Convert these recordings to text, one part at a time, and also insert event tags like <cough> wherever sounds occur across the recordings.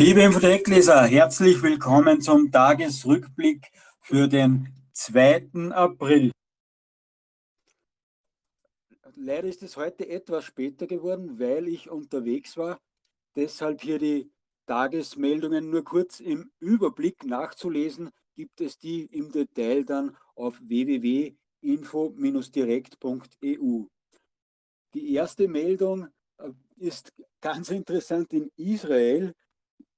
Liebe Infotheekleser, herzlich willkommen zum Tagesrückblick für den 2. April. Leider ist es heute etwas später geworden, weil ich unterwegs war. Deshalb hier die Tagesmeldungen nur kurz im Überblick nachzulesen, gibt es die im Detail dann auf www.info-direkt.eu. Die erste Meldung äh, ist ganz <laughs> interessant in Israel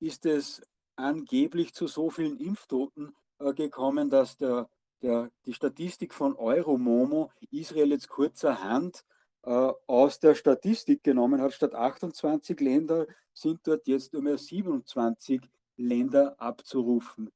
ist es angeblich zu so vielen Impftoten äh, gekommen, dass der, der, die Statistik von Euromomo Israel jetzt kurzerhand äh, aus der Statistik genommen hat. Statt 28 Länder sind dort jetzt nur mehr 27 Länder abzurufen.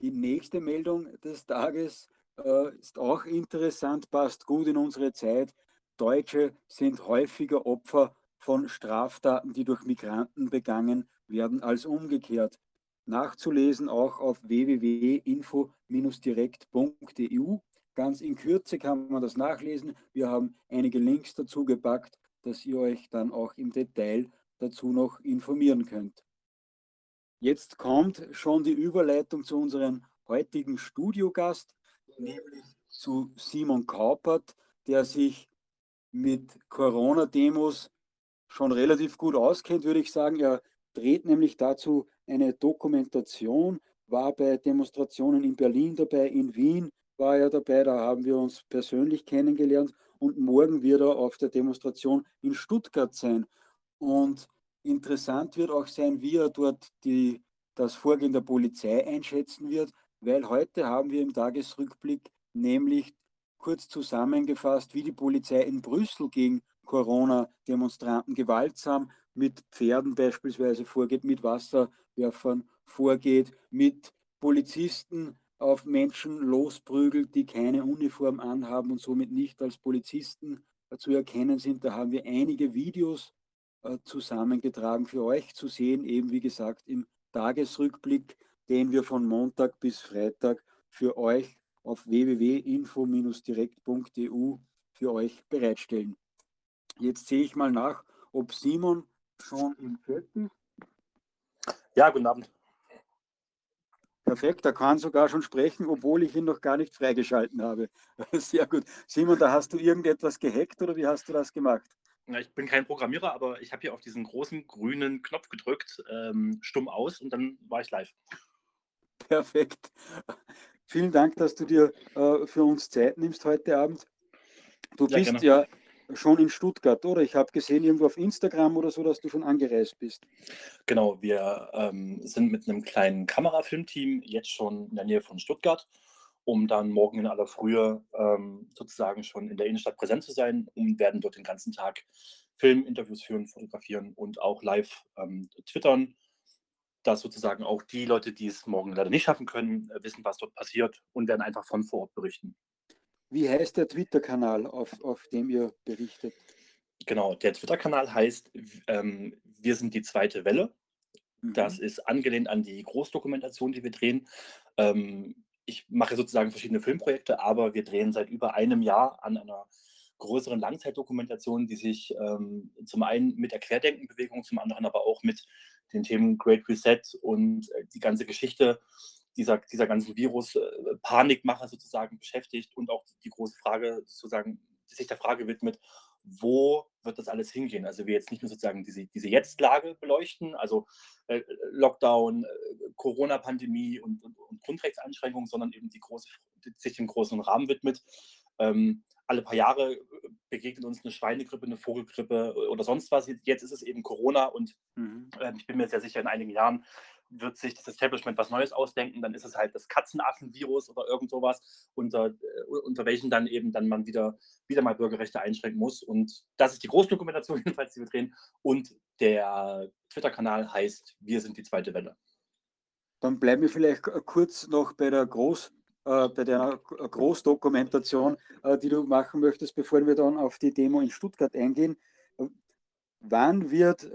Die nächste Meldung des Tages äh, ist auch interessant, passt gut in unsere Zeit. Deutsche sind häufiger Opfer von Straftaten, die durch Migranten begangen werden, als umgekehrt. Nachzulesen auch auf www.info-direkt.eu. Ganz in Kürze kann man das nachlesen. Wir haben einige Links dazu gepackt, dass ihr euch dann auch im Detail dazu noch informieren könnt. Jetzt kommt schon die Überleitung zu unserem heutigen Studiogast, nämlich zu Simon Kaupert, der sich mit Corona-Demos schon relativ gut auskennt, würde ich sagen. Er dreht nämlich dazu eine Dokumentation, war bei Demonstrationen in Berlin dabei, in Wien war er dabei, da haben wir uns persönlich kennengelernt und morgen wird er auf der Demonstration in Stuttgart sein. Und interessant wird auch sein, wie er dort die, das Vorgehen der Polizei einschätzen wird, weil heute haben wir im Tagesrückblick nämlich kurz zusammengefasst, wie die Polizei in Brüssel gegen Corona-Demonstranten gewaltsam mit Pferden beispielsweise vorgeht, mit Wasserwerfern vorgeht, mit Polizisten auf Menschen losprügelt, die keine Uniform anhaben und somit nicht als Polizisten zu erkennen sind. Da haben wir einige Videos äh, zusammengetragen für euch zu sehen, eben wie gesagt im Tagesrückblick, den wir von Montag bis Freitag für euch auf www.info-direkt.eu für euch bereitstellen. Jetzt sehe ich mal nach, ob Simon schon im Chat ist. Ja, guten Abend. Perfekt, er kann sogar schon sprechen, obwohl ich ihn noch gar nicht freigeschalten habe. <laughs> Sehr gut. Simon, da hast du irgendetwas gehackt oder wie hast du das gemacht? Ja, ich bin kein Programmierer, aber ich habe hier auf diesen großen grünen Knopf gedrückt, ähm, stumm aus und dann war ich live. Perfekt. Vielen Dank, dass du dir äh, für uns Zeit nimmst heute Abend. Du ja, bist gerne. ja schon in Stuttgart, oder? Ich habe gesehen irgendwo auf Instagram oder so, dass du schon angereist bist. Genau, wir ähm, sind mit einem kleinen Kamerafilmteam jetzt schon in der Nähe von Stuttgart, um dann morgen in aller Frühe ähm, sozusagen schon in der Innenstadt präsent zu sein und werden dort den ganzen Tag Filminterviews führen, fotografieren und auch live ähm, twittern, dass sozusagen auch die Leute, die es morgen leider nicht schaffen können, äh, wissen, was dort passiert und werden einfach von vor Ort berichten. Wie heißt der Twitter-Kanal, auf, auf dem ihr berichtet? Genau, der Twitter-Kanal heißt ähm, Wir sind die zweite Welle. Mhm. Das ist angelehnt an die Großdokumentation, die wir drehen. Ähm, ich mache sozusagen verschiedene Filmprojekte, aber wir drehen seit über einem Jahr an einer größeren Langzeitdokumentation, die sich ähm, zum einen mit der Querdenkenbewegung, zum anderen aber auch mit den Themen Great Reset und äh, die ganze Geschichte dieser, dieser ganzen Virus-Panikmache äh, sozusagen beschäftigt und auch die große Frage sozusagen, sich der Frage widmet, wo wird das alles hingehen? Also wir jetzt nicht nur sozusagen diese, diese Jetzt-Lage beleuchten, also äh, Lockdown, äh, Corona-Pandemie und, und, und, Grundrechtseinschränkungen, sondern eben die große, sich dem großen Rahmen widmet. Ähm, alle paar Jahre begegnet uns eine Schweinegrippe, eine Vogelgrippe oder sonst was. Jetzt ist es eben Corona und mhm. äh, ich bin mir sehr sicher, in einigen Jahren wird sich das Establishment was Neues ausdenken, dann ist es halt das Katzenaffenvirus oder irgend sowas, unter, äh, unter welchen dann eben dann man wieder, wieder mal Bürgerrechte einschränken muss. Und das ist die Großdokumentation <laughs> jedenfalls, die wir drehen. Und der Twitter-Kanal heißt Wir sind die zweite Welle. Dann bleiben wir vielleicht kurz noch bei der Groß, äh, bei Großdokumentation, äh, die du machen möchtest, bevor wir dann auf die Demo in Stuttgart eingehen. Wann wird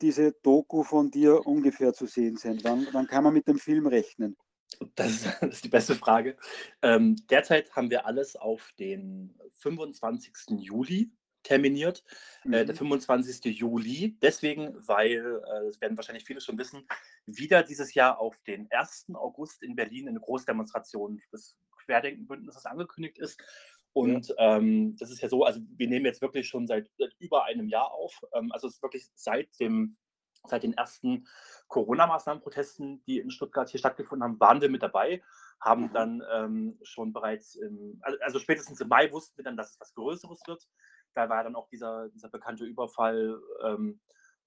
diese Doku von dir ungefähr zu sehen sein? Wann, wann kann man mit dem Film rechnen? Das ist, <laughs> das ist die beste Frage. Ähm, derzeit haben wir alles auf den 25. Juli terminiert. Mhm. Äh, der 25. Mhm. Juli, deswegen, weil, äh, das werden wahrscheinlich viele schon wissen, wieder dieses Jahr auf den 1. August in Berlin eine Großdemonstration des Querdenkenbündnisses angekündigt ist. Und ja. ähm, das ist ja so, also wir nehmen jetzt wirklich schon seit, seit über einem Jahr auf. Ähm, also es ist wirklich seit dem seit den ersten Corona-Maßnahmenprotesten, die in Stuttgart hier stattgefunden haben, waren wir mit dabei, haben mhm. dann ähm, schon bereits, im, also spätestens im Mai wussten wir dann, dass es was Größeres wird. Da war dann auch dieser, dieser bekannte Überfall ähm,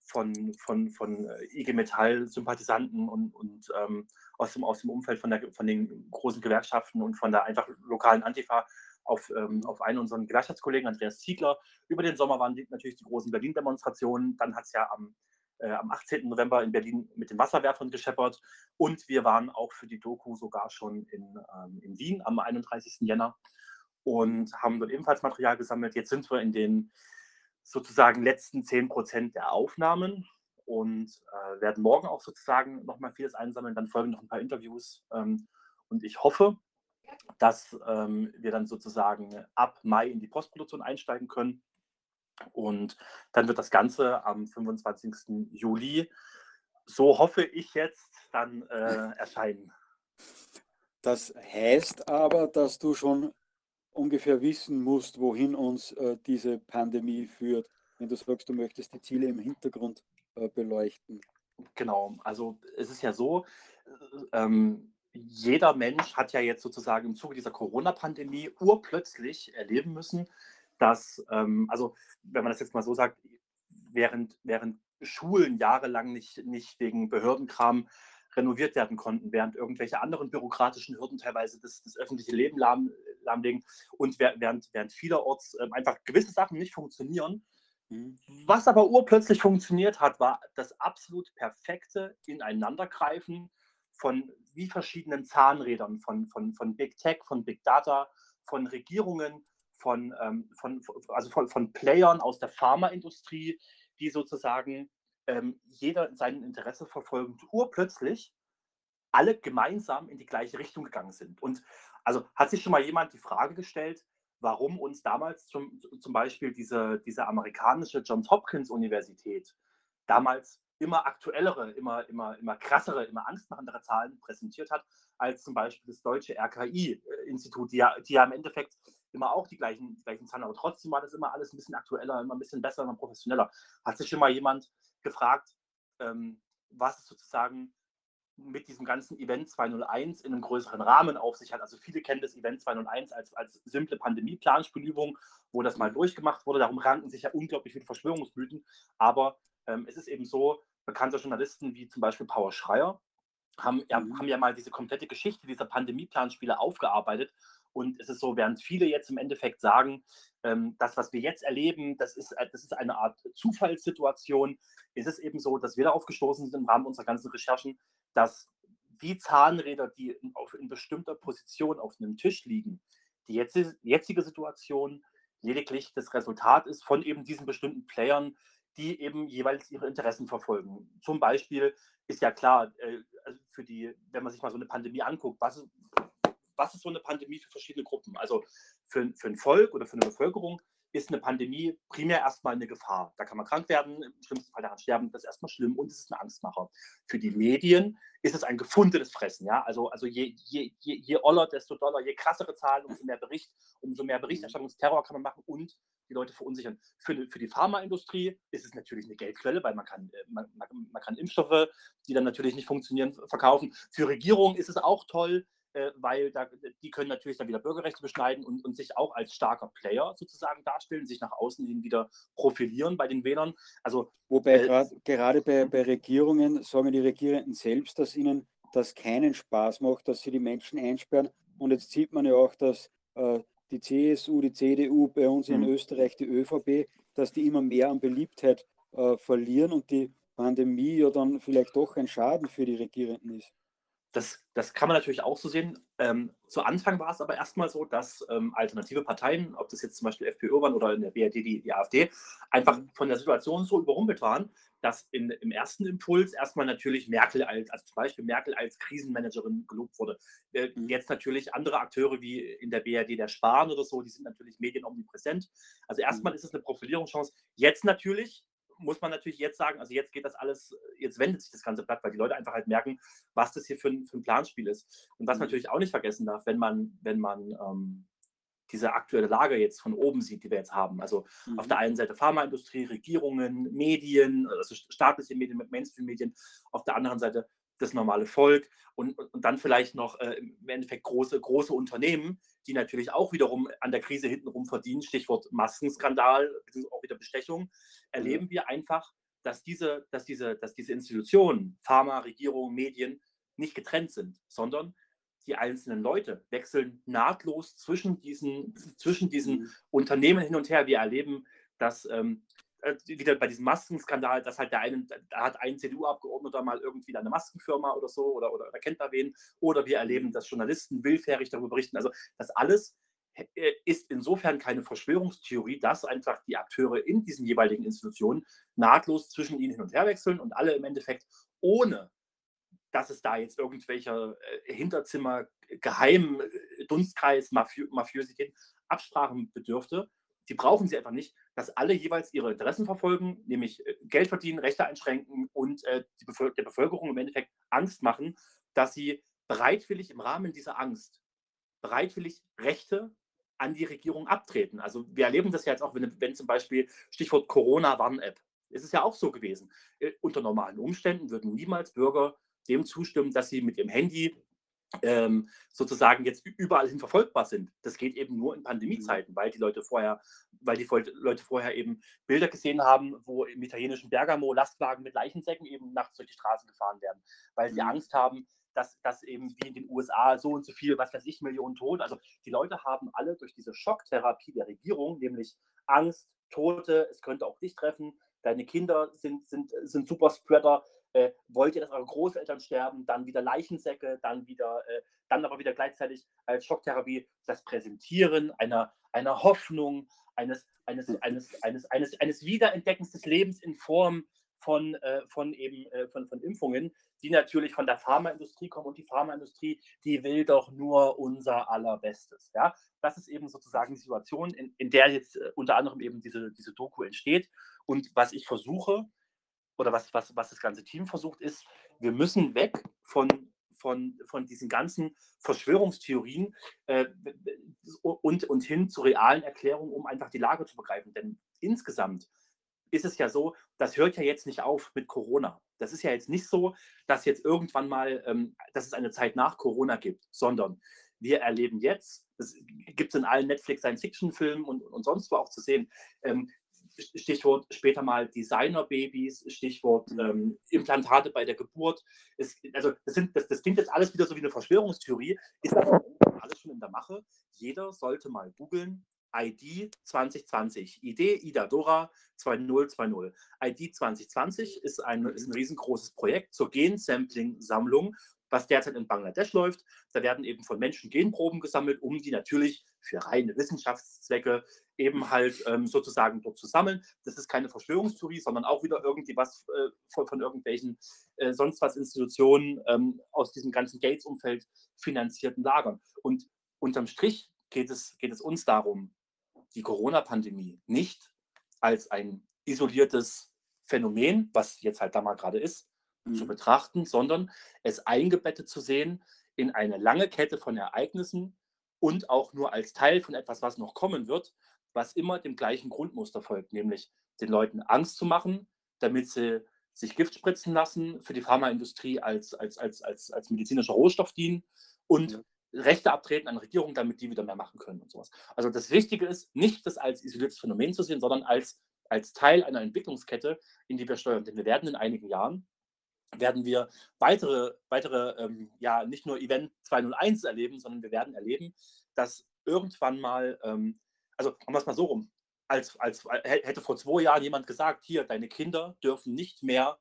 von, von, von äh, IG Metall-Sympathisanten und, und ähm, aus, dem, aus dem Umfeld von, der, von den großen Gewerkschaften und von der einfach lokalen Antifa auf, ähm, auf einen unserer Gewerkschaftskollegen, Andreas Ziegler. Über den Sommer waren die, natürlich die großen Berlin-Demonstrationen. Dann hat es ja am, äh, am 18. November in Berlin mit den Wasserwerfern gescheppert. Und wir waren auch für die Doku sogar schon in, ähm, in Wien am 31. Jänner und haben dort ebenfalls Material gesammelt. Jetzt sind wir in den sozusagen letzten 10 Prozent der Aufnahmen und äh, werden morgen auch sozusagen nochmal vieles einsammeln. Dann folgen noch ein paar Interviews. Ähm, und ich hoffe, dass ähm, wir dann sozusagen ab Mai in die Postproduktion einsteigen können. Und dann wird das Ganze am 25. Juli, so hoffe ich jetzt, dann äh, <laughs> erscheinen. Das heißt aber, dass du schon ungefähr wissen musst, wohin uns äh, diese Pandemie führt, wenn du sagst, du möchtest die Ziele im Hintergrund äh, beleuchten. Genau, also es ist ja so, äh, ähm, jeder Mensch hat ja jetzt sozusagen im Zuge dieser Corona-Pandemie urplötzlich erleben müssen, dass, ähm, also wenn man das jetzt mal so sagt, während, während Schulen jahrelang nicht, nicht wegen Behördenkram renoviert werden konnten, während irgendwelche anderen bürokratischen Hürden teilweise das, das öffentliche Leben lahm, lahmlegen und während, während vielerorts äh, einfach gewisse Sachen nicht funktionieren. Mhm. Was aber urplötzlich funktioniert hat, war das absolut perfekte Ineinandergreifen von wie verschiedenen Zahnrädern, von, von, von Big Tech, von Big Data, von Regierungen, von, ähm, von, also von, von Playern aus der Pharmaindustrie, die sozusagen ähm, jeder sein Interesse verfolgend urplötzlich alle gemeinsam in die gleiche Richtung gegangen sind. Und also hat sich schon mal jemand die Frage gestellt, warum uns damals zum, zum Beispiel diese, diese amerikanische Johns Hopkins Universität damals immer aktuellere, immer, immer, immer krassere, immer angstmachendere Zahlen präsentiert hat, als zum Beispiel das deutsche RKI-Institut, die ja, die ja im Endeffekt immer auch die gleichen, die gleichen Zahlen, aber trotzdem war das immer alles ein bisschen aktueller, immer ein bisschen besser, immer professioneller. Hat sich schon mal jemand gefragt, ähm, was es sozusagen mit diesem ganzen Event 201 in einem größeren Rahmen auf sich hat. Also viele kennen das Event 201 als, als simple Pandemie-Planspielübung, wo das mal durchgemacht wurde. Darum ranken sich ja unglaublich viele Verschwörungsmythen. Aber ähm, es ist eben so, bekannte Journalisten wie zum Beispiel Paul Schreier haben, ja, mhm. haben ja mal diese komplette Geschichte dieser Pandemie-Planspiele aufgearbeitet. Und es ist so, während viele jetzt im Endeffekt sagen, ähm, das, was wir jetzt erleben, das ist, äh, das ist eine Art Zufallssituation, ist es eben so, dass wir darauf gestoßen sind im Rahmen unserer ganzen Recherchen, dass die Zahnräder, die in, auf, in bestimmter Position auf einem Tisch liegen, die jetzige, jetzige Situation lediglich das Resultat ist von eben diesen bestimmten Playern, die eben jeweils ihre Interessen verfolgen. Zum Beispiel ist ja klar, äh, also für die, wenn man sich mal so eine Pandemie anguckt, was ist, was ist so eine Pandemie für verschiedene Gruppen? Also für, für ein Volk oder für eine Bevölkerung ist eine Pandemie primär erstmal eine Gefahr. Da kann man krank werden, im schlimmsten Fall daran sterben, das ist erstmal schlimm und es ist ein Angstmacher. Für die Medien ist es ein gefundenes Fressen. Ja? Also, also je, je, je, je oller, desto doller, je krassere Zahlen, umso mehr Bericht, umso mehr Berichterstattungsterror kann man machen und die Leute verunsichern. Für, für die Pharmaindustrie ist es natürlich eine Geldquelle, weil man kann, äh, man, man, man kann Impfstoffe, die dann natürlich nicht funktionieren, verkaufen. Für Regierungen ist es auch toll, äh, weil da, die können natürlich dann wieder Bürgerrechte beschneiden und, und sich auch als starker Player sozusagen darstellen, sich nach außen hin wieder profilieren bei den Wählern. Also, Wobei äh, grad, gerade bei, bei Regierungen sagen die Regierenden selbst, dass ihnen das keinen Spaß macht, dass sie die Menschen einsperren. Und jetzt sieht man ja auch, dass äh, die CSU, die CDU, bei uns in mhm. Österreich die ÖVP, dass die immer mehr an Beliebtheit äh, verlieren und die Pandemie ja dann vielleicht doch ein Schaden für die Regierenden ist. Das, das kann man natürlich auch so sehen. Ähm, zu Anfang war es aber erstmal so, dass ähm, alternative Parteien, ob das jetzt zum Beispiel FPÖ waren oder in der BRD die, die AfD, einfach mhm. von der Situation so überrumpelt waren, dass in, im ersten Impuls erstmal natürlich Merkel als, also zum Beispiel Merkel als Krisenmanagerin gelobt wurde. Äh, mhm. Jetzt natürlich andere Akteure wie in der BRD der Spahn oder so, die sind natürlich medienomnipräsent. Also erstmal mhm. ist es eine Profilierungschance. Jetzt natürlich muss man natürlich jetzt sagen, also jetzt geht das alles, jetzt wendet sich das ganze Blatt, weil die Leute einfach halt merken, was das hier für ein, für ein Planspiel ist. Und was mhm. natürlich auch nicht vergessen darf, wenn man, wenn man ähm, diese aktuelle Lage jetzt von oben sieht, die wir jetzt haben. Also mhm. auf der einen Seite Pharmaindustrie, Regierungen, Medien, also staatliche Medien mit Mainstream-Medien, auf der anderen Seite das normale Volk und, und dann vielleicht noch äh, im Endeffekt große, große Unternehmen, die natürlich auch wiederum an der Krise hintenrum verdienen, Stichwort Maskenskandal, auch wieder Bestechung, erleben wir einfach, dass diese, dass diese, dass diese Institutionen, Pharma, Regierung, Medien, nicht getrennt sind, sondern die einzelnen Leute wechseln nahtlos zwischen diesen, zwischen diesen mhm. Unternehmen hin und her. Wir erleben, dass ähm, äh, wieder bei diesem Maskenskandal, dass halt der eine, da hat ein CDU-Abgeordneter mal irgendwie eine Maskenfirma oder so oder, oder, oder kennt da wen. Oder wir erleben, dass Journalisten willfährig darüber berichten. Also das alles äh, ist insofern keine Verschwörungstheorie, dass einfach die Akteure in diesen jeweiligen Institutionen nahtlos zwischen ihnen hin und her wechseln und alle im Endeffekt ohne dass es da jetzt irgendwelche äh, Hinterzimmer, Geheim, Dunstkreis, Mafiö Mafiosität, Absprachen bedürfte. Die brauchen sie einfach nicht, dass alle jeweils ihre Interessen verfolgen, nämlich äh, Geld verdienen, Rechte einschränken und äh, Bevölker der Bevölkerung im Endeffekt Angst machen, dass sie bereitwillig im Rahmen dieser Angst bereitwillig Rechte an die Regierung abtreten. Also wir erleben das ja jetzt auch, wenn, wenn zum Beispiel Stichwort Corona-Warn-App. Es ist ja auch so gewesen. Äh, unter normalen Umständen würden niemals Bürger dem zustimmen, dass sie mit ihrem Handy ähm, sozusagen jetzt überall hin verfolgbar sind. Das geht eben nur in Pandemiezeiten, mhm. weil die Leute vorher, weil die Leute vorher eben Bilder gesehen haben, wo im italienischen Bergamo Lastwagen mit Leichensäcken eben nachts durch die Straßen gefahren werden, weil sie mhm. Angst haben, dass, dass eben wie in den USA so und so viel, was weiß ich, Millionen Tote. Also die Leute haben alle durch diese Schocktherapie der Regierung, nämlich Angst, Tote, es könnte auch dich treffen, deine Kinder sind, sind, sind Superspreader, äh, wollt ihr, dass eure Großeltern sterben, dann wieder Leichensäcke, dann wieder, äh, dann aber wieder gleichzeitig als Schocktherapie das Präsentieren einer, einer Hoffnung, eines, eines, eines, eines, eines, eines Wiederentdeckens des Lebens in Form von, äh, von eben äh, von, von Impfungen, die natürlich von der Pharmaindustrie kommen und die Pharmaindustrie, die will doch nur unser allerbestes. Ja? Das ist eben sozusagen die Situation, in, in der jetzt äh, unter anderem eben diese, diese Doku entsteht. Und was ich versuche, oder was, was, was das ganze Team versucht, ist, wir müssen weg von, von, von diesen ganzen Verschwörungstheorien äh, und, und hin zu realen Erklärungen, um einfach die Lage zu begreifen. Denn insgesamt ist es ja so, das hört ja jetzt nicht auf mit Corona. Das ist ja jetzt nicht so, dass jetzt irgendwann mal, ähm, dass es eine Zeit nach Corona gibt, sondern wir erleben jetzt, das gibt es in allen Netflix-Science-Fiction-Filmen und, und sonst wo auch zu sehen, ähm, Stichwort später mal Designer-Babys, Stichwort mhm. ähm, Implantate bei der Geburt. Es, also das, sind, das, das klingt jetzt alles wieder so wie eine Verschwörungstheorie, ist aber alles schon in der Mache. Jeder sollte mal googeln, ID 2020, ID Ida Dora 2020. ID 2020 ist ein, ist ein riesengroßes Projekt zur Gensampling-Sammlung was derzeit in Bangladesch läuft. Da werden eben von Menschen Genproben gesammelt, um die natürlich für reine Wissenschaftszwecke eben halt ähm, sozusagen dort zu sammeln. Das ist keine Verschwörungstheorie, sondern auch wieder irgendwie was äh, von, von, irgendwelchen äh, sonst was Institutionen ähm, aus diesem ganzen Gates-Umfeld finanzierten Lagern. Und unterm Strich geht es, geht es uns darum, die Corona-Pandemie nicht als ein isoliertes Phänomen, was jetzt halt da mal gerade ist, mhm. zu betrachten, sondern es eingebettet zu sehen in eine lange Kette von Ereignissen und auch nur als Teil von etwas, was noch kommen wird, was immer dem gleichen Grundmuster folgt, nämlich den Leuten Angst zu machen, damit sie sich Gift spritzen lassen, für die Pharmaindustrie als, als, als, als, als medizinischer Rohstoff dienen und ja. Rechte abtreten an Regierungen, damit die wieder mehr machen können und sowas. Also das Wichtige ist, nicht das als isoliertes Phänomen zu sehen, sondern als, als Teil einer Entwicklungskette, in die wir steuern. Denn wir werden in einigen Jahren werden wir weitere, weitere ähm, ja, nicht nur Event 201 erleben, sondern wir werden erleben, dass irgendwann mal, ähm, also machen wir es mal so rum, als, als hätte vor zwei Jahren jemand gesagt, hier, deine Kinder dürfen nicht mehr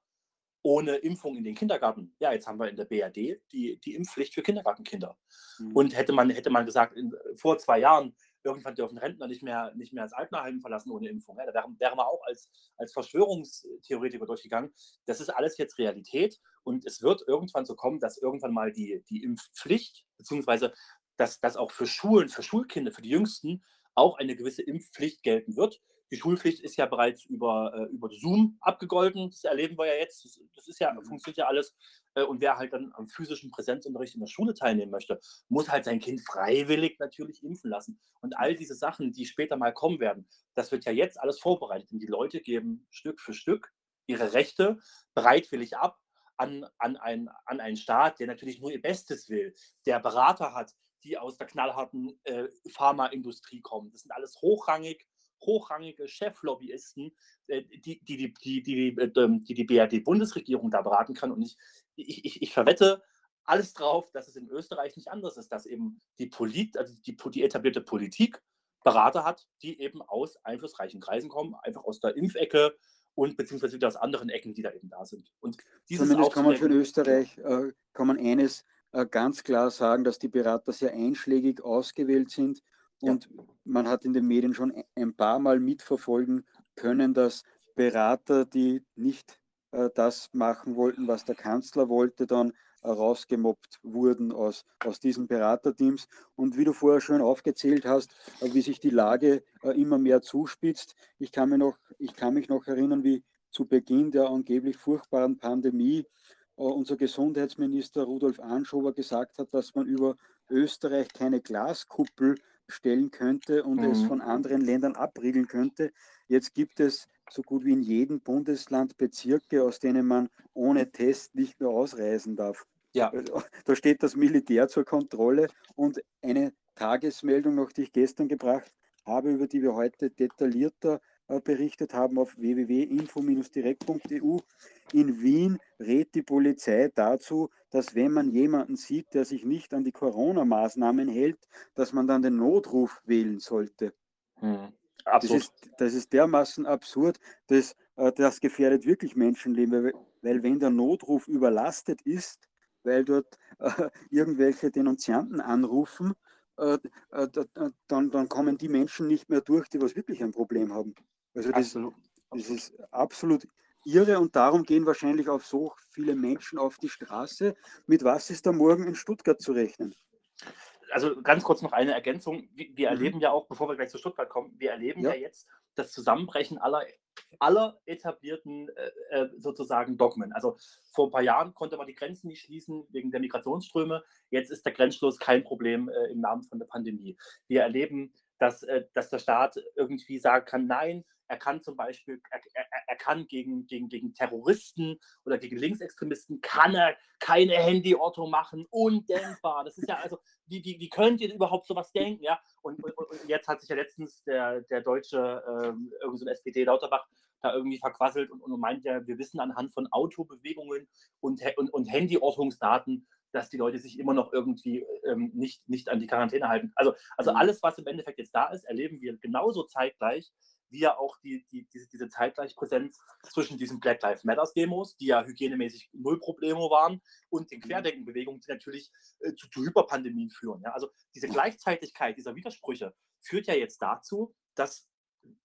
ohne Impfung in den Kindergarten. Ja, jetzt haben wir in der BRD die, die Impfpflicht für Kindergartenkinder. Mhm. Und hätte man, hätte man gesagt, in, vor zwei Jahren, irgendwann dürfen Rentner nicht mehr, nicht mehr das Altenheim verlassen ohne Impfung. Ja, da wären, wären wir auch als, als Verschwörungstheoretiker durchgegangen. Das ist alles jetzt Realität und es wird irgendwann so kommen, dass irgendwann mal die, die Impfpflicht, beziehungsweise dass das auch für Schulen, für Schulkinder, für die Jüngsten auch eine gewisse Impfpflicht gelten wird. Die Schulpflicht ist ja bereits über, äh, über Zoom abgegolten. Das erleben wir ja jetzt. Das, das ist ja, mhm. funktioniert ja alles. Äh, und wer halt dann am physischen Präsenzunterricht in der Schule teilnehmen möchte, muss halt sein Kind freiwillig natürlich impfen lassen. Und all diese Sachen, die später mal kommen werden, das wird ja jetzt alles vorbereitet. Und die Leute geben Stück für Stück ihre Rechte bereitwillig ab an, an, ein, an einen Staat, der natürlich nur ihr Bestes will, der Berater hat, die aus der knallharten äh, Pharmaindustrie kommen. Das sind alles hochrangig, hochrangige Cheflobbyisten, äh, die, die, die, die, die, ähm, die, die BRD-Bundesregierung da beraten kann. Und ich, ich, ich, ich verwette alles drauf, dass es in Österreich nicht anders ist, dass eben die, Polit, also die, die etablierte Politik Berater hat, die eben aus einflussreichen Kreisen kommen, einfach aus der Impfecke und beziehungsweise wieder aus anderen Ecken, die da eben da sind. Und Zumindest kann man für Österreich äh, kann man eines äh, ganz klar sagen, dass die Berater sehr einschlägig ausgewählt sind. Und ja. man hat in den Medien schon ein paar Mal mitverfolgen können, dass Berater, die nicht äh, das machen wollten, was der Kanzler wollte, dann äh, rausgemobbt wurden aus, aus diesen Beraterteams. Und wie du vorher schon aufgezählt hast, äh, wie sich die Lage äh, immer mehr zuspitzt. Ich kann, mir noch, ich kann mich noch erinnern, wie zu Beginn der angeblich furchtbaren Pandemie äh, unser Gesundheitsminister Rudolf Anschober gesagt hat, dass man über Österreich keine Glaskuppel stellen könnte und mhm. es von anderen Ländern abriegeln könnte. Jetzt gibt es so gut wie in jedem Bundesland Bezirke, aus denen man ohne Test nicht mehr ausreisen darf. Ja. Äh, da steht das Militär zur Kontrolle und eine Tagesmeldung noch, die ich gestern gebracht habe, über die wir heute detaillierter berichtet haben auf www.info-direkt.eu. In Wien rät die Polizei dazu, dass wenn man jemanden sieht, der sich nicht an die Corona-Maßnahmen hält, dass man dann den Notruf wählen sollte. Hm. Das, ist, das ist dermaßen absurd, dass, äh, das gefährdet wirklich Menschenleben, weil, weil wenn der Notruf überlastet ist, weil dort äh, irgendwelche Denunzianten anrufen, äh, äh, dann, dann kommen die Menschen nicht mehr durch, die was wirklich ein Problem haben. Also das, absolut. das ist absolut irre und darum gehen wahrscheinlich auch so viele Menschen auf die Straße. Mit was ist da morgen in Stuttgart zu rechnen? Also ganz kurz noch eine Ergänzung. Wir, wir mhm. erleben ja auch, bevor wir gleich zu Stuttgart kommen, wir erleben ja, ja jetzt das Zusammenbrechen aller, aller etablierten äh, äh, sozusagen Dogmen. Also vor ein paar Jahren konnte man die Grenzen nicht schließen wegen der Migrationsströme. Jetzt ist der Grenzschluss kein Problem äh, im Namen von der Pandemie. Wir erleben, dass, äh, dass der Staat irgendwie sagen kann, nein, er kann zum Beispiel, er, er, er, kann gegen, gegen, gegen Terroristen oder gegen Linksextremisten, kann er keine Handyortung machen. Undenkbar. Das ist ja, also, wie, wie, wie könnt ihr überhaupt sowas denken? Ja? Und, und, und jetzt hat sich ja letztens der, der deutsche, ähm, irgend so ein SPD Lauterbach, da irgendwie verquasselt und, und meint ja, wir wissen anhand von Autobewegungen und, und, und Handyortungsdaten, dass die Leute sich immer noch irgendwie ähm, nicht, nicht an die Quarantäne halten. Also, also mhm. alles, was im Endeffekt jetzt da ist, erleben wir genauso zeitgleich wie ja auch die, die, diese, diese Zeitgleichpräsenz zwischen diesen Black Lives Matters Demos, die ja hygienemäßig null Probleme waren, und den mhm. Querdenkenbewegungen, die natürlich äh, zu, zu, Hyperpandemien führen. Ja? Also diese Gleichzeitigkeit dieser Widersprüche führt ja jetzt dazu, dass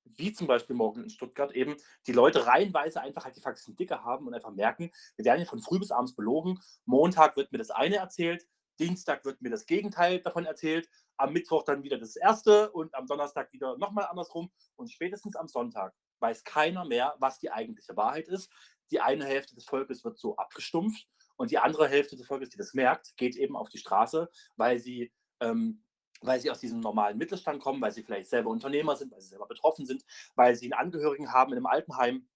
wie zum Beispiel morgen in Stuttgart eben die Leute reihenweise einfach halt die Faxen dicker haben und einfach merken, wir werden ja von früh bis abends belogen. Montag wird mir das eine erzählt, Dienstag wird mir das Gegenteil davon erzählt, am Mittwoch dann wieder das erste und am Donnerstag wieder nochmal andersrum und spätestens am Sonntag weiß keiner mehr, was die eigentliche Wahrheit ist. Die eine Hälfte des Volkes wird so abgestumpft und die andere Hälfte des Volkes, die das merkt, geht eben auf die Straße, weil sie, ähm, weil sie aus diesem normalen Mittelstand kommen, weil sie vielleicht selber Unternehmer sind, weil sie selber betroffen sind, weil sie einen Angehörigen haben in einem Altenheim,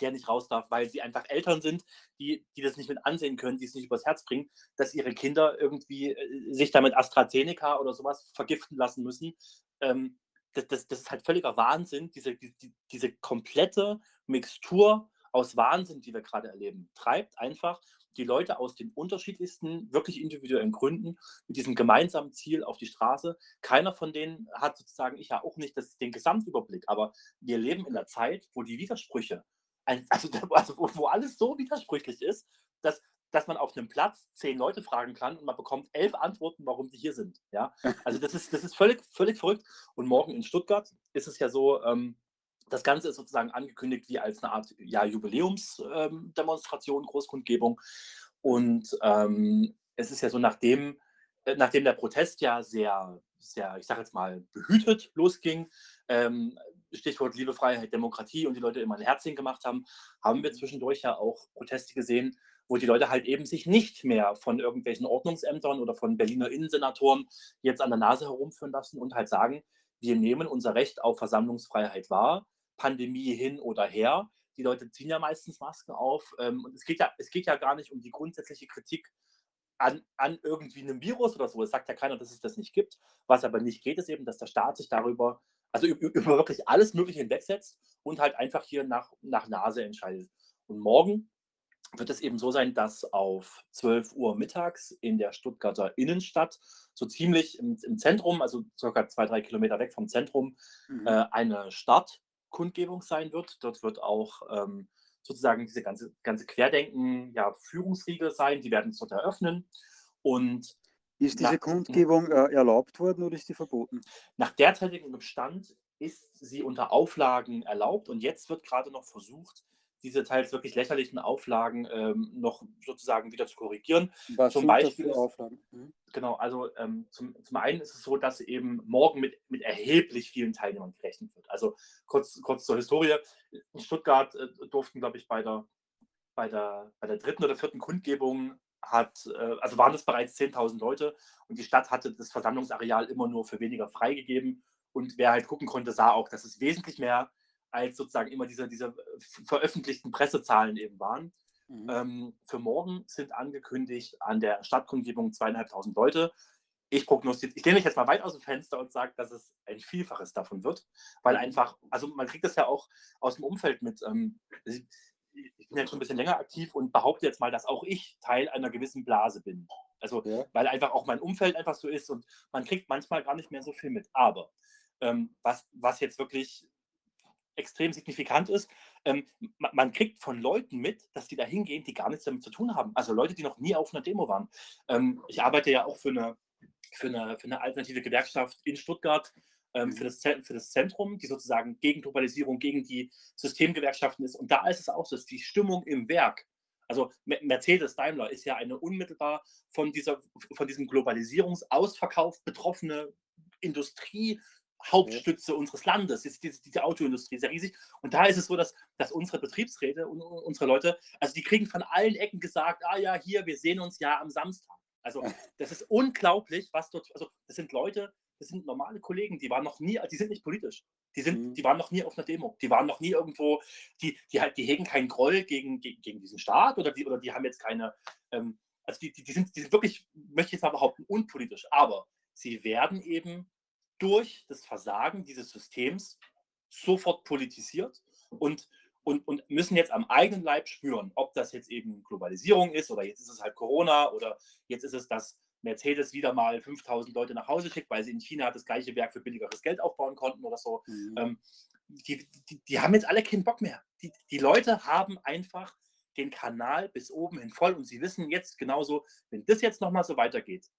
der nicht raus darf, weil sie einfach Eltern sind, die, die das nicht mit ansehen können, die es nicht übers Herz bringen, dass ihre Kinder irgendwie äh, sich damit AstraZeneca oder sowas vergiften lassen müssen. Ähm, das, das, das, ist halt völliger Wahnsinn, diese, die, diese komplette Mixtur aus Wahnsinn, die wir gerade erleben, treibt einfach die Leute aus den unterschiedlichsten, wirklich individuellen Gründen mit diesem gemeinsamen Ziel auf die Straße. Keiner von denen hat sozusagen, ich ja auch nicht das, den Gesamtüberblick, aber wir leben in einer Zeit, wo die Widersprüche <laughs> also, also wo, wo, alles so widersprüchlich ist, dass dass man auf einem Platz zehn Leute fragen kann und man bekommt elf Antworten, warum die hier sind. Ja? <laughs> Also das ist, das ist völlig, völlig verrückt. Und morgen in Stuttgart ist es ja so, ähm, das Ganze ist sozusagen angekündigt wie als eine Art ja, Jubiläumsdemonstration, ähm, Großkundgebung. Und ähm, es ist ja so, nachdem, äh, nachdem der Protest ja sehr, sehr, ich sage jetzt mal, behütet losging, ähm, Stichwort Liebe, Freiheit, Demokratie und die Leute immer ein Herzchen gemacht haben, haben wir zwischendurch ja auch Proteste gesehen, wo die Leute halt eben sich nicht mehr von irgendwelchen Ordnungsämtern oder von Berliner Innensenatoren jetzt an der Nase herumführen lassen und halt sagen, wir nehmen unser Recht auf Versammlungsfreiheit wahr, Pandemie hin oder her. Die Leute ziehen ja meistens Masken auf. Ähm, und es geht, ja, es geht ja gar nicht um die grundsätzliche Kritik an, an irgendwie einem Virus oder so. Es sagt ja keiner, dass es das nicht gibt. Was aber nicht geht, ist eben, dass der Staat sich darüber, also über, wirklich alles Mögliche hinwegsetzt und halt einfach hier nach, nach Nase entscheidet. Und morgen wird es eben so sein, dass auf 12 Uhr mittags in der Stuttgarter Innenstadt, so ziemlich im, im Zentrum, also circa zwei, drei Kilometer weg vom Zentrum, mhm. äh, eine Startkundgebung sein wird. Dort wird auch ähm, sozusagen diese ganze, ganze Querdenken, ja, Führungsriege sein, die werden es dort eröffnen. Und ist diese nach, Kundgebung äh, erlaubt worden oder ist sie verboten? Nach derzeitigem Stand ist sie unter Auflagen erlaubt und jetzt wird gerade noch versucht, diese teils wirklich lächerlichen Auflagen ähm, noch sozusagen wieder zu korrigieren. Was zum Beispiel Auflagen? Mhm. Genau, also ähm, zum, zum einen ist es so, dass eben morgen mit, mit erheblich vielen Teilnehmern gerechnet wird. Also kurz, kurz zur Historie. In Stuttgart äh, durften, glaube ich, bei der, bei, der, bei der dritten oder vierten Kundgebung hat, äh, also waren es bereits 10.000 Leute und die Stadt hatte das Versammlungsareal immer nur für weniger freigegeben. Und wer halt gucken konnte, sah auch, dass es wesentlich mehr als sozusagen immer diese, diese veröffentlichten Pressezahlen eben waren. Mhm. Ähm, für morgen sind angekündigt an der Stadtkundgebung zweieinhalbtausend Leute. Ich prognostiziere, ich lehne mich jetzt mal weit aus dem Fenster und sage, dass es ein Vielfaches davon wird, weil mhm. einfach, also man kriegt das ja auch aus dem Umfeld mit. Ähm, ich bin jetzt schon ein bisschen länger aktiv und behaupte jetzt mal, dass auch ich Teil einer gewissen Blase bin. Also, ja. weil einfach auch mein Umfeld einfach so ist und man kriegt manchmal gar nicht mehr so viel mit. Aber ähm, was, was jetzt wirklich extrem signifikant ist, ähm, man kriegt von Leuten mit, dass die da hingehen, die gar nichts damit zu tun haben. Also Leute, die noch nie auf einer Demo waren. Ähm, ich arbeite ja auch für eine, für eine, für eine alternative Gewerkschaft in Stuttgart, ähm, für, das, für das Zentrum, die sozusagen gegen Globalisierung, gegen die Systemgewerkschaften ist. Und da ist es auch so, dass die Stimmung im Werk, also Mercedes Daimler ist ja eine unmittelbar von, dieser, von diesem Globalisierungsausverkauf betroffene Industrie, Hauptstütze ja. unseres Landes, ist diese, diese Autoindustrie sehr riesig. Und da ist es so, dass, dass unsere Betriebsräte und unsere Leute, also die kriegen von allen Ecken gesagt, ah ja, hier, wir sehen uns ja am Samstag. Also <laughs> das ist unglaublich, was dort, also das sind Leute, das sind normale Kollegen, die waren noch nie, die sind nicht politisch. Die, sind, mhm. die waren noch nie auf einer Demo. Die waren noch nie irgendwo, die, die, die hegen keinen Groll gegen, gegen, gegen diesen Staat oder die, oder die haben jetzt keine, ähm, also die, die, die, sind, die sind wirklich, möchte ich jetzt mal behaupten, unpolitisch. Aber sie werden eben durch das Versagen dieses Systems sofort politisiert und, und, und müssen jetzt am eigenen Leib spüren, ob das jetzt eben Globalisierung ist oder jetzt ist es halt Corona oder jetzt ist es, dass Mercedes wieder mal 5000 Leute nach Hause schickt, weil sie in China das gleiche Werk für billigeres Geld aufbauen konnten oder so. Mhm. Ähm, die, die, die, haben jetzt alle keinen Bock mehr. Die, die Leute haben einfach den Kanal bis oben hin voll und sie wissen jetzt genauso, wenn das jetzt nochmal so weitergeht,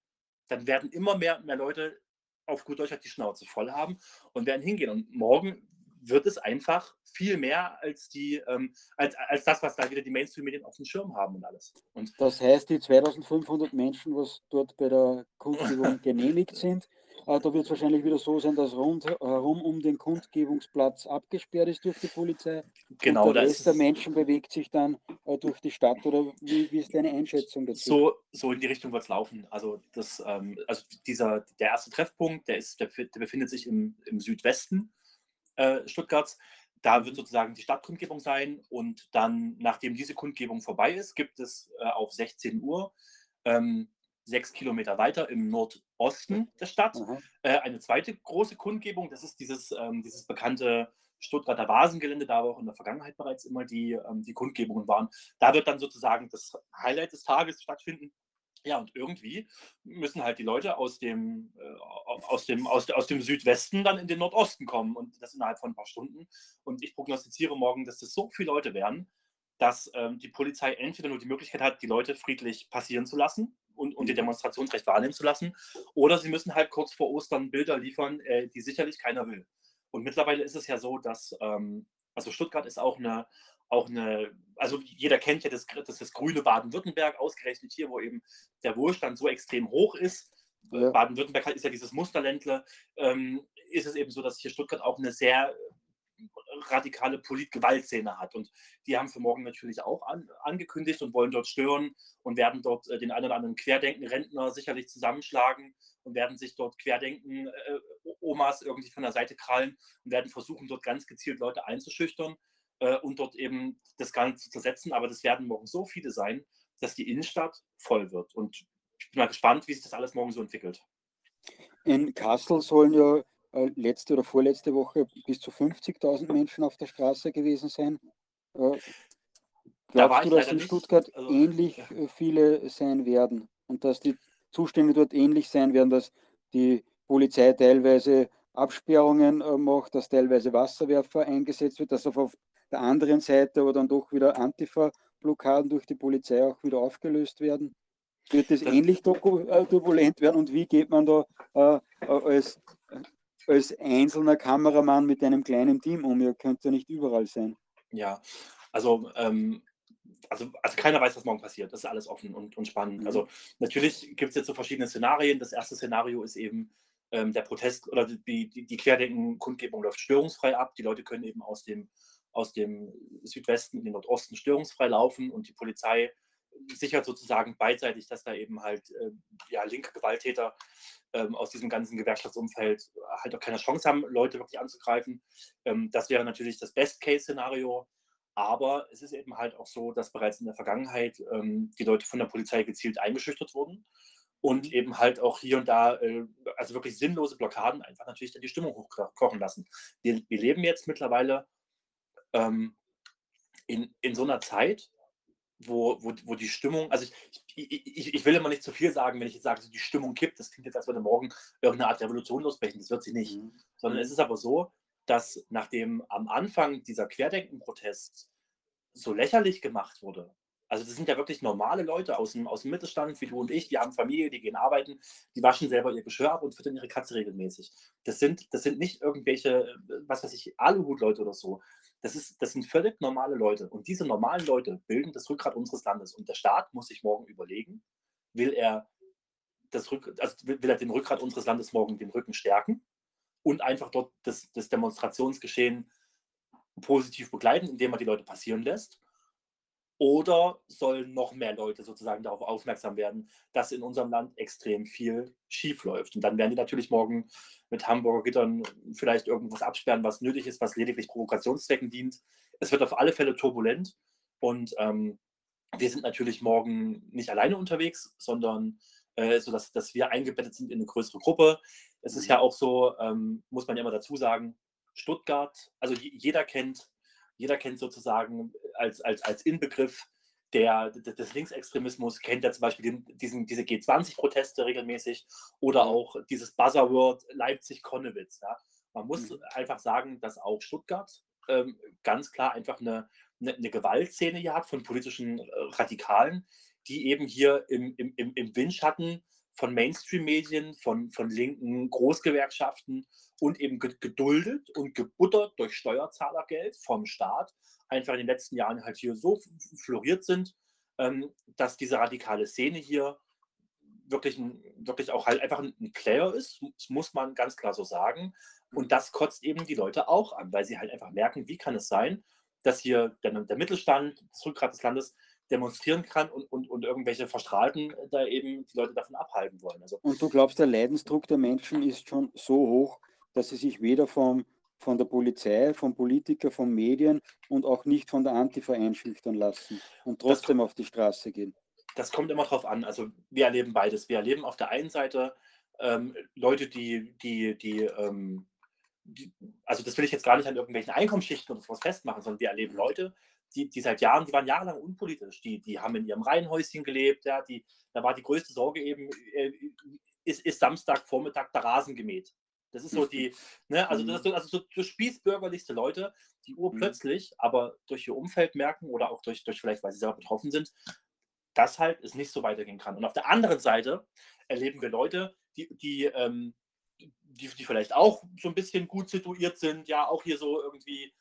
dann werden immer mehr, mehr Leute auf gut Deutsch die Schnauze voll haben und werden hingehen. Und morgen wird es einfach viel mehr als die, ähm, als, als das, was da wieder die Mainstream-Medien auf dem Schirm haben und alles. Und das heißt, die 2500 Menschen, was dort bei der Kundgebung <laughs> genehmigt sind, äh, da wird es wahrscheinlich wieder so sein, dass rundherum um den Kundgebungsplatz abgesperrt ist durch die Polizei. Genau, und der Rest der Menschen bewegt sich dann äh, durch die Stadt oder wie, wie, ist deine Einschätzung dazu? So, so in die Richtung wird es laufen. Also, das, ähm, also dieser, der erste Treffpunkt, der, ist, der, der befindet sich im, im Südwesten äh, Stuttgarts. Da wird sozusagen die Stadtkundgebung sein und dann, nachdem diese Kundgebung vorbei ist, gibt es äh, auf 16 Uhr ähm, sechs Kilometer weiter im Nordosten der Stadt. Mhm. Äh, eine zweite große Kundgebung, das ist dieses, ähm, dieses bekannte Stuttgarter Vasengelände, da aber auch in der Vergangenheit bereits immer die, ähm, die Kundgebungen waren. Da wird dann sozusagen das Highlight des Tages stattfinden. Ja, und irgendwie müssen halt die Leute aus dem, äh, aus, dem, aus, aus dem Südwesten dann in den Nordosten kommen und das innerhalb von ein paar Stunden. Und ich prognostiziere morgen, dass das so viele Leute werden, dass ähm, die Polizei entweder nur die Möglichkeit hat, die Leute friedlich passieren zu lassen und, und die mhm. Demonstrationsrecht wahrnehmen zu lassen, oder sie müssen halt kurz vor Ostern Bilder liefern, äh, die sicherlich keiner will. Und mittlerweile ist es ja so, dass, ähm, also Stuttgart ist auch eine, auch eine, also jeder kennt ja das, das, das grüne Baden-Württemberg, ausgerechnet hier, wo eben der Wohlstand so extrem hoch ist. Ja. Baden-Württemberg ist ja dieses Musterländle, ähm, ist es eben so, dass hier Stuttgart auch eine sehr radikale Politgewaltszene hat. Und die haben für morgen natürlich auch an, angekündigt und wollen dort stören und werden dort äh, den einen oder anderen Querdenken-Rentner sicherlich zusammenschlagen und werden sich dort Querdenken-Omas äh, irgendwie von der Seite krallen und werden versuchen, dort ganz gezielt Leute einzuschüchtern äh, und dort eben das Ganze zu zersetzen. Aber das werden morgen so viele sein, dass die Innenstadt voll wird. Und ich bin mal gespannt, wie sich das alles morgen so entwickelt. In Kassel sollen ja äh, letzte oder vorletzte Woche bis zu 50.000 <laughs> Menschen auf der Straße gewesen sein. Äh, glaubst du, dass in Stuttgart also, ähnlich ja. Äh, viele sein werden und dass die Zustände dort ähnlich sein werden, dass die Polizei teilweise Absperrungen äh, macht, dass teilweise Wasserwerfer eingesetzt wird, dass auf der anderen Seite aber dann doch wieder Antifa-Blockaden durch die Polizei auch wieder aufgelöst werden? Wird es ähnlich turbulent werden und wie geht man da äh, als als einzelner Kameramann mit einem kleinen Team um. Ihr könnt ja nicht überall sein. Ja, also, ähm, also, also keiner weiß, was morgen passiert. Das ist alles offen und, und spannend. Mhm. Also natürlich gibt es jetzt so verschiedene Szenarien. Das erste Szenario ist eben ähm, der Protest oder die, die, die Querdenken-Kundgebung läuft störungsfrei ab. Die Leute können eben aus dem, aus dem Südwesten in den Nordosten störungsfrei laufen und die Polizei sichert sozusagen beidseitig, dass da eben halt äh, ja, linke Gewalttäter ähm, aus diesem ganzen Gewerkschaftsumfeld halt auch keine Chance haben, Leute wirklich anzugreifen. Ähm, das wäre natürlich das Best-Case-Szenario. Aber es ist eben halt auch so, dass bereits in der Vergangenheit ähm, die Leute von der Polizei gezielt eingeschüchtert wurden und eben halt auch hier und da, äh, also wirklich sinnlose Blockaden einfach natürlich dann die Stimmung hochkochen lassen. Wir, wir leben jetzt mittlerweile ähm, in, in so einer Zeit, wo, wo, wo die Stimmung, also ich, ich, ich will immer nicht zu viel sagen, wenn ich jetzt sage, die Stimmung kippt, das klingt jetzt, als würde morgen irgendeine Art Revolution losbrechen, das wird sie nicht. Mhm. Sondern es ist aber so, dass nachdem am Anfang dieser Querdenken-Protest so lächerlich gemacht wurde, also das sind ja wirklich normale Leute aus dem, aus dem Mittelstand, wie du und ich, die haben Familie, die gehen arbeiten, die waschen selber ihr Geschirr ab und füttern ihre Katze regelmäßig. Das sind, das sind nicht irgendwelche, was weiß ich, Aluhut-Leute oder so. Das, ist, das sind völlig normale Leute. Und diese normalen Leute bilden das Rückgrat unseres Landes. Und der Staat muss sich morgen überlegen, will er, das Rück, also will er den Rückgrat unseres Landes morgen den Rücken stärken und einfach dort das, das Demonstrationsgeschehen positiv begleiten, indem er die Leute passieren lässt? Oder sollen noch mehr Leute sozusagen darauf aufmerksam werden, dass in unserem Land extrem viel schief läuft? Und dann werden die natürlich morgen mit Hamburger Gittern vielleicht irgendwas absperren, was nötig ist, was lediglich Provokationszwecken dient. Es wird auf alle Fälle turbulent und ähm, wir sind natürlich morgen nicht alleine unterwegs, sondern äh, so dass, dass wir eingebettet sind in eine größere Gruppe. Es ist ja auch so, ähm, muss man ja immer dazu sagen, Stuttgart, also jeder kennt jeder kennt sozusagen als, als, als Inbegriff der, des Linksextremismus, kennt ja zum Beispiel den, diesen, diese G20-Proteste regelmäßig oder auch dieses Buzzerword Leipzig-Konnewitz. Ja. Man muss mhm. einfach sagen, dass auch Stuttgart ähm, ganz klar einfach eine, eine, eine, Gewaltszene hier hat von politischen äh, Radikalen, die eben hier im, im, im Windschatten von Mainstream-Medien, von, von linken Großgewerkschaften und eben geduldet und gebuttert durch Steuerzahlergeld vom Staat einfach in den letzten Jahren halt hier so floriert sind, ähm, dass diese radikale Szene hier wirklich, ein, wirklich auch halt einfach ein Player ist, das muss man ganz klar so sagen. Und das kotzt eben die Leute auch an, weil sie halt einfach merken, wie kann es sein, dass hier der, der Mittelstand, das Rückgrat des Landes, demonstrieren kann und, und, und irgendwelche Verstrahlten da eben die Leute davon abhalten wollen. Also, und du glaubst, der Leidensdruck der Menschen ist schon so hoch, dass sie sich weder vom, von der Polizei, vom Politiker, von Medien und auch nicht von der Antifa einschüchtern lassen und trotzdem kommt, auf die Straße gehen? Das kommt immer drauf an. Also wir erleben beides. Wir erleben auf der einen Seite ähm, Leute, die, die, die, ähm, die, also das will ich jetzt gar nicht an irgendwelchen Einkommensschichten oder sowas festmachen, sondern wir erleben Leute, die, die seit Jahren, die waren jahrelang unpolitisch, die, die haben in ihrem Reihenhäuschen gelebt, ja, die, da war die größte Sorge eben, äh, ist, ist Samstagvormittag der Rasen gemäht. Das ist so die, <laughs> ne, also, das, also so, so spießbürgerlichste Leute, die urplötzlich, aber durch ihr Umfeld merken oder auch durch, durch vielleicht, weil sie selber betroffen sind, dass halt es nicht so weitergehen kann. Und auf der anderen Seite erleben wir Leute, die, die, ähm, die, die vielleicht auch so ein bisschen gut situiert sind, ja, auch hier so irgendwie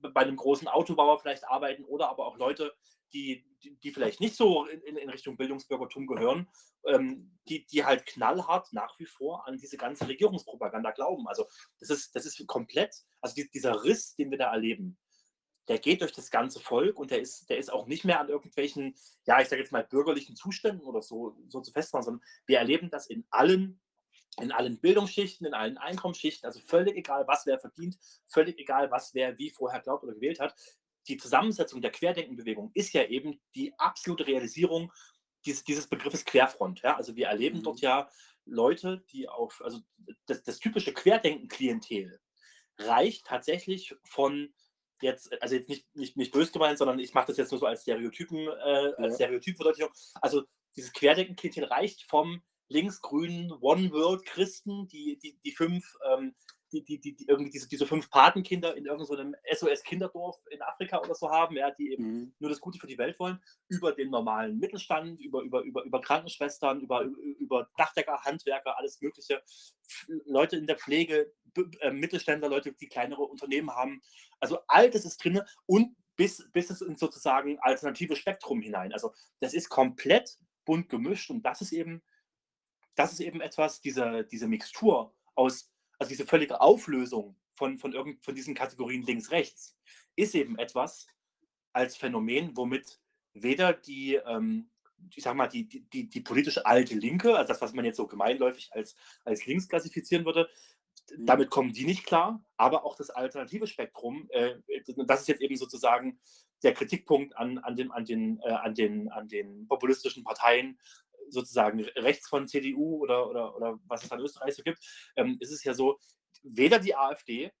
bei einem großen Autobauer vielleicht arbeiten oder aber auch Leute, die, die, die vielleicht nicht so in, in Richtung Bildungsbürgertum gehören, ähm, die, die halt knallhart nach wie vor an diese ganze Regierungspropaganda glauben. Also das ist, das ist komplett, also die, dieser Riss, den wir da erleben, der geht durch das ganze Volk und der ist, der ist auch nicht mehr an irgendwelchen, ja, ich sage jetzt mal bürgerlichen Zuständen oder so, so zu festmachen, sondern wir erleben das in allen in allen Bildungsschichten, in allen Einkommensschichten, also völlig egal, was wer verdient, völlig egal, was wer wie vorher glaubt oder gewählt hat. Die Zusammensetzung der Querdenkenbewegung ist ja eben die absolute Realisierung dieses, dieses Begriffes Querfront. Ja? Also wir erleben mhm. dort ja Leute, die auf, also das, das typische Querdenken-Klientel reicht tatsächlich von jetzt, also jetzt nicht, nicht, nicht böse gemeint, sondern ich mache das jetzt nur so als Stereotypen, äh, als Stereotypverdeutlichung. Also dieses Querdenken-Klientel reicht vom linksgrünen One-World-Christen, die, die, die fünf, ähm, die, die, die, die, irgendwie diese, diese fünf Patenkinder in irgendeinem so SOS-Kinderdorf in Afrika oder so haben, ja, die eben mhm. nur das Gute für die Welt wollen, über den normalen Mittelstand, über, über, über, über Krankenschwestern, über, über Dachdecker, Handwerker, alles Mögliche, Leute in der Pflege, äh, Mittelständler, Leute, die kleinere Unternehmen haben. Also all das ist drin und bis, bis es in sozusagen alternative Spektrum hinein. Also das ist komplett bunt gemischt und das ist eben das ist eben etwas, diese, diese Mixtur aus, also diese völlige Auflösung von, von, irgend, von diesen Kategorien links-rechts, ist eben etwas als Phänomen, womit weder die, ähm, ich sag mal, die, die, die politische alte Linke, also das, was man jetzt so gemeinläufig als, als links klassifizieren würde, mhm. damit kommen die nicht klar, aber auch das alternative Spektrum, äh, das ist jetzt eben sozusagen der Kritikpunkt an, an, dem, an, den, äh, an, den, an den populistischen Parteien, sozusagen rechts von CDU oder, oder, oder was es in Österreich so gibt, ähm, ist es ja so, weder die AfD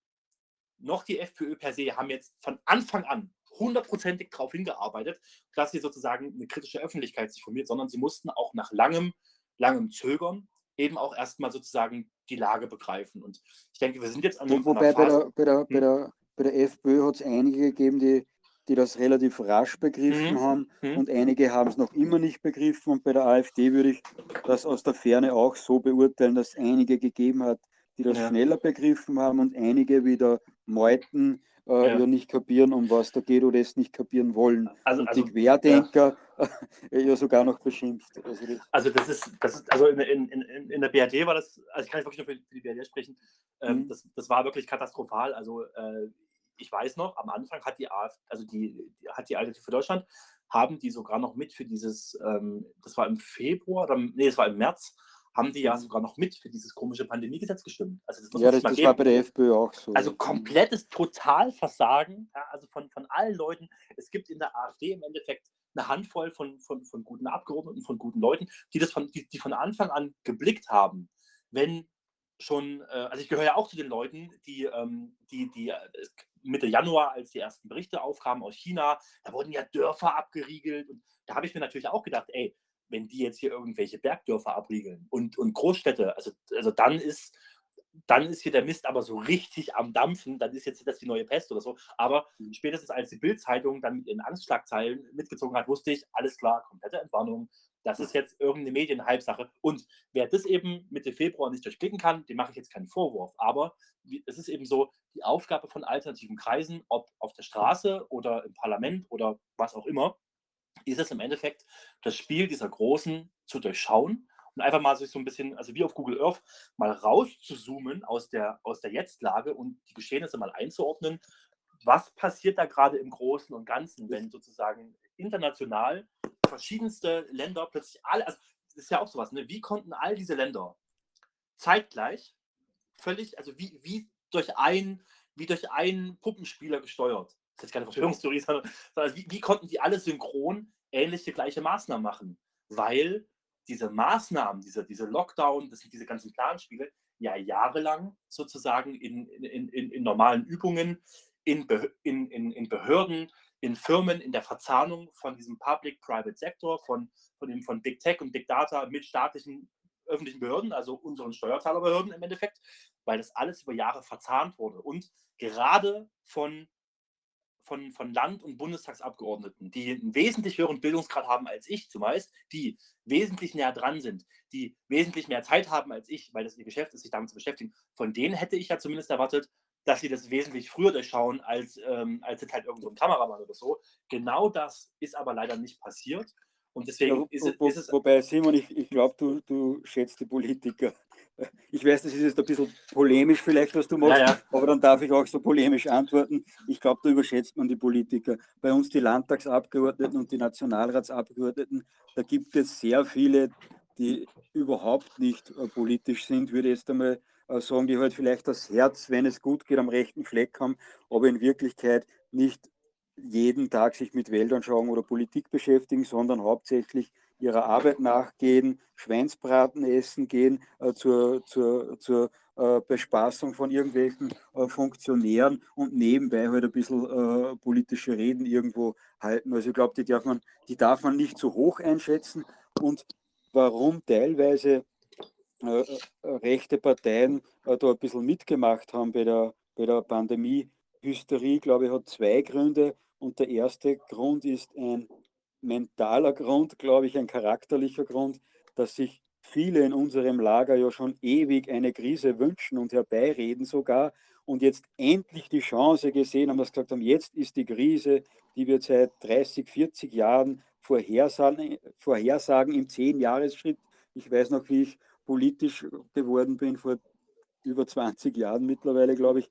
noch die FPÖ per se haben jetzt von Anfang an hundertprozentig darauf hingearbeitet, dass sie sozusagen eine kritische Öffentlichkeit sich formiert, sondern sie mussten auch nach langem, langem Zögern eben auch erstmal sozusagen die Lage begreifen. Und ich denke, wir sind jetzt an einem Wobei bei der, bei, der, hm? bei, der, bei der FPÖ hat es einige gegeben, die die das relativ rasch begriffen mhm. haben mhm. und einige haben es noch immer nicht begriffen. Und bei der AfD würde ich das aus der Ferne auch so beurteilen, dass es einige gegeben hat, die das ja. schneller begriffen haben und einige wieder Meuten äh, ja. nicht kapieren, um was da geht oder es nicht kapieren wollen. Also, und also, die Querdenker ja. <laughs> ja. sogar noch beschimpft. Also das, also das ist, das ist also in, in, in, in der BRD war das, also ich kann wirklich nur für, für die BRD sprechen, ähm, mhm. das, das war wirklich katastrophal. Also äh, ich weiß noch, am Anfang hat die AfD, also die, die hat die Alternative für Deutschland, haben die sogar noch mit für dieses, ähm, das war im Februar, oder, nee, das war im März, haben die ja mhm. sogar noch mit für dieses komische Pandemiegesetz gestimmt. Also das ja, das, das war bei der FPÖ auch so. Also komplettes Totalversagen, ja, also von, von allen Leuten. Es gibt in der AfD im Endeffekt eine Handvoll von, von, von guten Abgeordneten, von guten Leuten, die das von, die, die von Anfang an geblickt haben, wenn schon, äh, also ich gehöre ja auch zu den Leuten, die, ähm, die, die äh, Mitte Januar, als die ersten Berichte aufkamen aus China, da wurden ja Dörfer abgeriegelt. Und da habe ich mir natürlich auch gedacht, ey, wenn die jetzt hier irgendwelche Bergdörfer abriegeln und, und Großstädte, also, also dann ist dann ist hier der Mist aber so richtig am Dampfen, dann ist jetzt das die neue Pest oder so. Aber mhm. spätestens als die Bildzeitung dann in Angstschlagzeilen mitgezogen hat, wusste ich, alles klar, komplette Entwarnung, das ist jetzt irgendeine Medienhalbsache. Und wer das eben Mitte Februar nicht durchblicken kann, dem mache ich jetzt keinen Vorwurf. Aber es ist eben so, die Aufgabe von alternativen Kreisen, ob auf der Straße oder im Parlament oder was auch immer, ist es im Endeffekt, das Spiel dieser Großen zu durchschauen und einfach mal sich so ein bisschen, also wie auf Google Earth, mal rauszuzoomen aus der, aus der Jetztlage und die Geschehnisse mal einzuordnen. Was passiert da gerade im Großen und Ganzen, wenn sozusagen international verschiedenste Länder plötzlich alle, also das ist ja auch sowas, ne? wie konnten all diese Länder zeitgleich völlig, also wie, wie durch ein, wie durch einen Puppenspieler gesteuert, das ist jetzt keine Verschwörungstheorie, <laughs> sondern, sondern wie, wie konnten die alle synchron ähnliche gleiche Maßnahmen machen? Weil diese Maßnahmen, diese, diese Lockdown, das sind diese ganzen Planspiele, ja jahrelang sozusagen in, in, in, in normalen Übungen, in, in, in, in Behörden, in Firmen, in der Verzahnung von diesem Public-Private-Sektor, von, von, von Big Tech und Big Data mit staatlichen öffentlichen Behörden, also unseren Steuerzahlerbehörden im Endeffekt, weil das alles über Jahre verzahnt wurde. Und gerade von, von, von Land- und Bundestagsabgeordneten, die einen wesentlich höheren Bildungsgrad haben als ich zumeist, die wesentlich näher dran sind, die wesentlich mehr Zeit haben als ich, weil das ihr Geschäft ist, sich damit zu beschäftigen, von denen hätte ich ja zumindest erwartet, dass sie das wesentlich früher durchschauen als, ähm, als jetzt halt irgendein so Kameramann oder so. Genau das ist aber leider nicht passiert. Und deswegen Ja, ist, es, wo, ist es. wobei, Simon, ich, ich glaube, du, du schätzt die Politiker. <laughs> Ich weiß, das ist jetzt ein bisschen polemisch vielleicht, was du machst, Ja, ja. aber dann darf ich auch so polemisch antworten. Ich glaube, da überschätzt man die Politiker. Bei uns die Landtagsabgeordneten und die Nationalratsabgeordneten, da gibt es sehr viele, die überhaupt nicht äh, politisch sind, würde ich jetzt einmal sagen, die halt vielleicht das Herz, wenn es gut geht, am rechten Fleck haben, aber in Wirklichkeit nicht jeden Tag sich mit Weltanschauung oder Politik beschäftigen, sondern hauptsächlich ihrer Arbeit nachgehen, Schweinsbraten essen gehen, äh, zur, zur, zur äh, Bespaßung von irgendwelchen äh, Funktionären und nebenbei halt ein bisschen äh, politische Reden irgendwo halten. Also ich glaube, die die darf man nicht zu hoch einschätzen. Und warum teilweise äh, äh, rechte Parteien äh, da ein bisschen mitgemacht haben bei der, bei der Pandemie-Hysterie, glaube ich, hat zwei Gründe. Und der erste Grund ist ein mentaler Grund, glaube ich, ein charakterlicher Grund, dass sich viele in unserem Lager ja schon ewig eine Krise wünschen und herbeireden sogar und jetzt endlich die Chance gesehen haben, dass gesagt haben, jetzt ist die Krise, die wir seit 30, 40 Jahren vorhersagen, vorhersagen im 10-Jahres-Schritt. Ich weiß noch, wie ich politisch geworden bin, vor über 20 Jahren mittlerweile, glaube ich,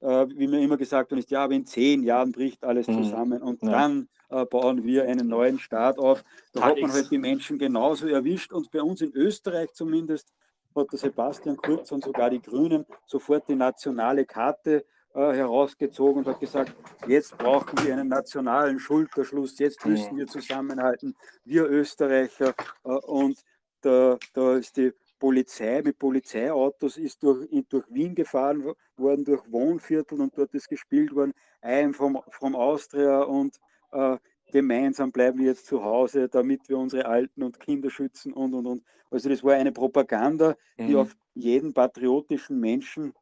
äh, wie mir immer gesagt worden ist, ja, aber in zehn Jahren bricht alles Mhm. zusammen und Ja. dann äh, bauen wir einen neuen Staat auf. Da Tag hat man halt die Menschen genauso erwischt und bei uns in Österreich zumindest hat der Sebastian Kurz und sogar die Grünen sofort die nationale Karte äh, herausgezogen und hat gesagt, jetzt brauchen wir einen nationalen Schulterschluss, jetzt müssen Mhm. wir zusammenhalten, wir Österreicher äh, und da, da ist die Polizei mit Polizeiautos ist durch, durch Wien gefahren wo- worden, durch Wohnviertel und dort ist gespielt worden, I'm from, from Austria und äh, gemeinsam bleiben wir jetzt zu Hause, damit wir unsere Alten und Kinder schützen und und und. Also das war eine Propaganda, die Mhm. auf jeden patriotischen Menschen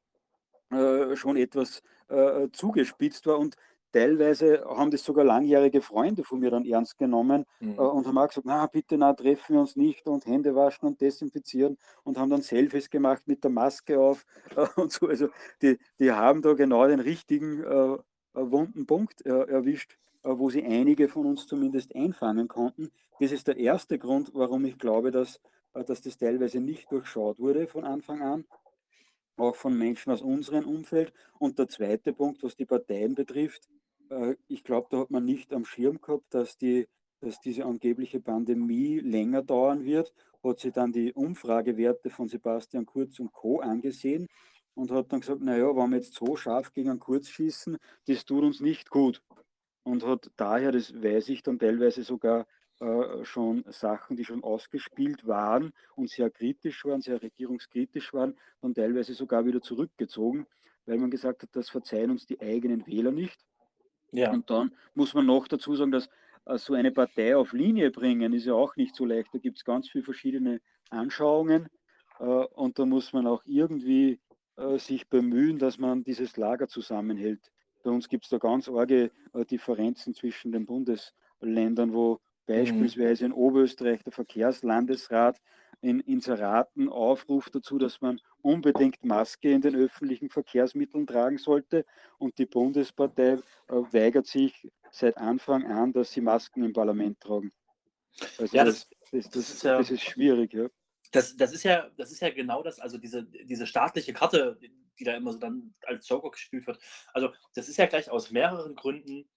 äh, schon etwas äh, zugespitzt war und teilweise haben das sogar langjährige Freunde von mir dann ernst genommen Mhm. äh, und haben auch gesagt, na bitte, na treffen wir uns nicht und Hände waschen und desinfizieren und haben dann Selfies gemacht mit der Maske auf <laughs> äh, und so. Also die, die haben da genau den richtigen äh, äh, wunden Punkt äh, erwischt, äh, wo sie einige von uns zumindest einfangen konnten. Das ist der erste Grund, warum ich glaube, dass, dass das teilweise nicht durchschaut wurde von Anfang an auch von Menschen aus unserem Umfeld. Und der zweite Punkt, was die Parteien betrifft, ich glaube, da hat man nicht am Schirm gehabt, dass, die, dass diese angebliche Pandemie länger dauern wird. Hat sich dann die Umfragewerte von Sebastian Kurz und Co. angesehen und hat dann gesagt, naja, wenn wir jetzt so scharf gegen einen Kurz schießen, das tut uns nicht gut. Und hat daher, das weiß ich dann teilweise sogar äh, schon Sachen, die schon ausgespielt waren und sehr kritisch waren, sehr regierungskritisch waren, dann teilweise sogar wieder zurückgezogen, weil man gesagt hat, das verzeihen uns die eigenen Wähler nicht. Ja. Und dann muss man noch dazu sagen, dass äh, so eine Partei auf Linie bringen, ist ja auch nicht so leicht. Da gibt es ganz viele verschiedene Anschauungen äh, und da muss man auch irgendwie äh, sich bemühen, dass man dieses Lager zusammenhält. Bei uns gibt es da ganz arge äh, Differenzen zwischen den Bundesländern, wo beispielsweise in Oberösterreich der Verkehrslandesrat in Inseraten aufruft dazu, dass man unbedingt Maske in den öffentlichen Verkehrsmitteln tragen sollte. Und die Bundespartei äh, weigert sich seit Anfang an, dass sie Masken im Parlament tragen. Also Ja, das, das- das, das, ist ja- ist schwierig. Ja. Das, das, ist ja, das ist ja genau das, also diese, diese staatliche Karte, die da immer so dann als Joker gespielt wird. Also, das ist ja gleich aus mehreren Gründen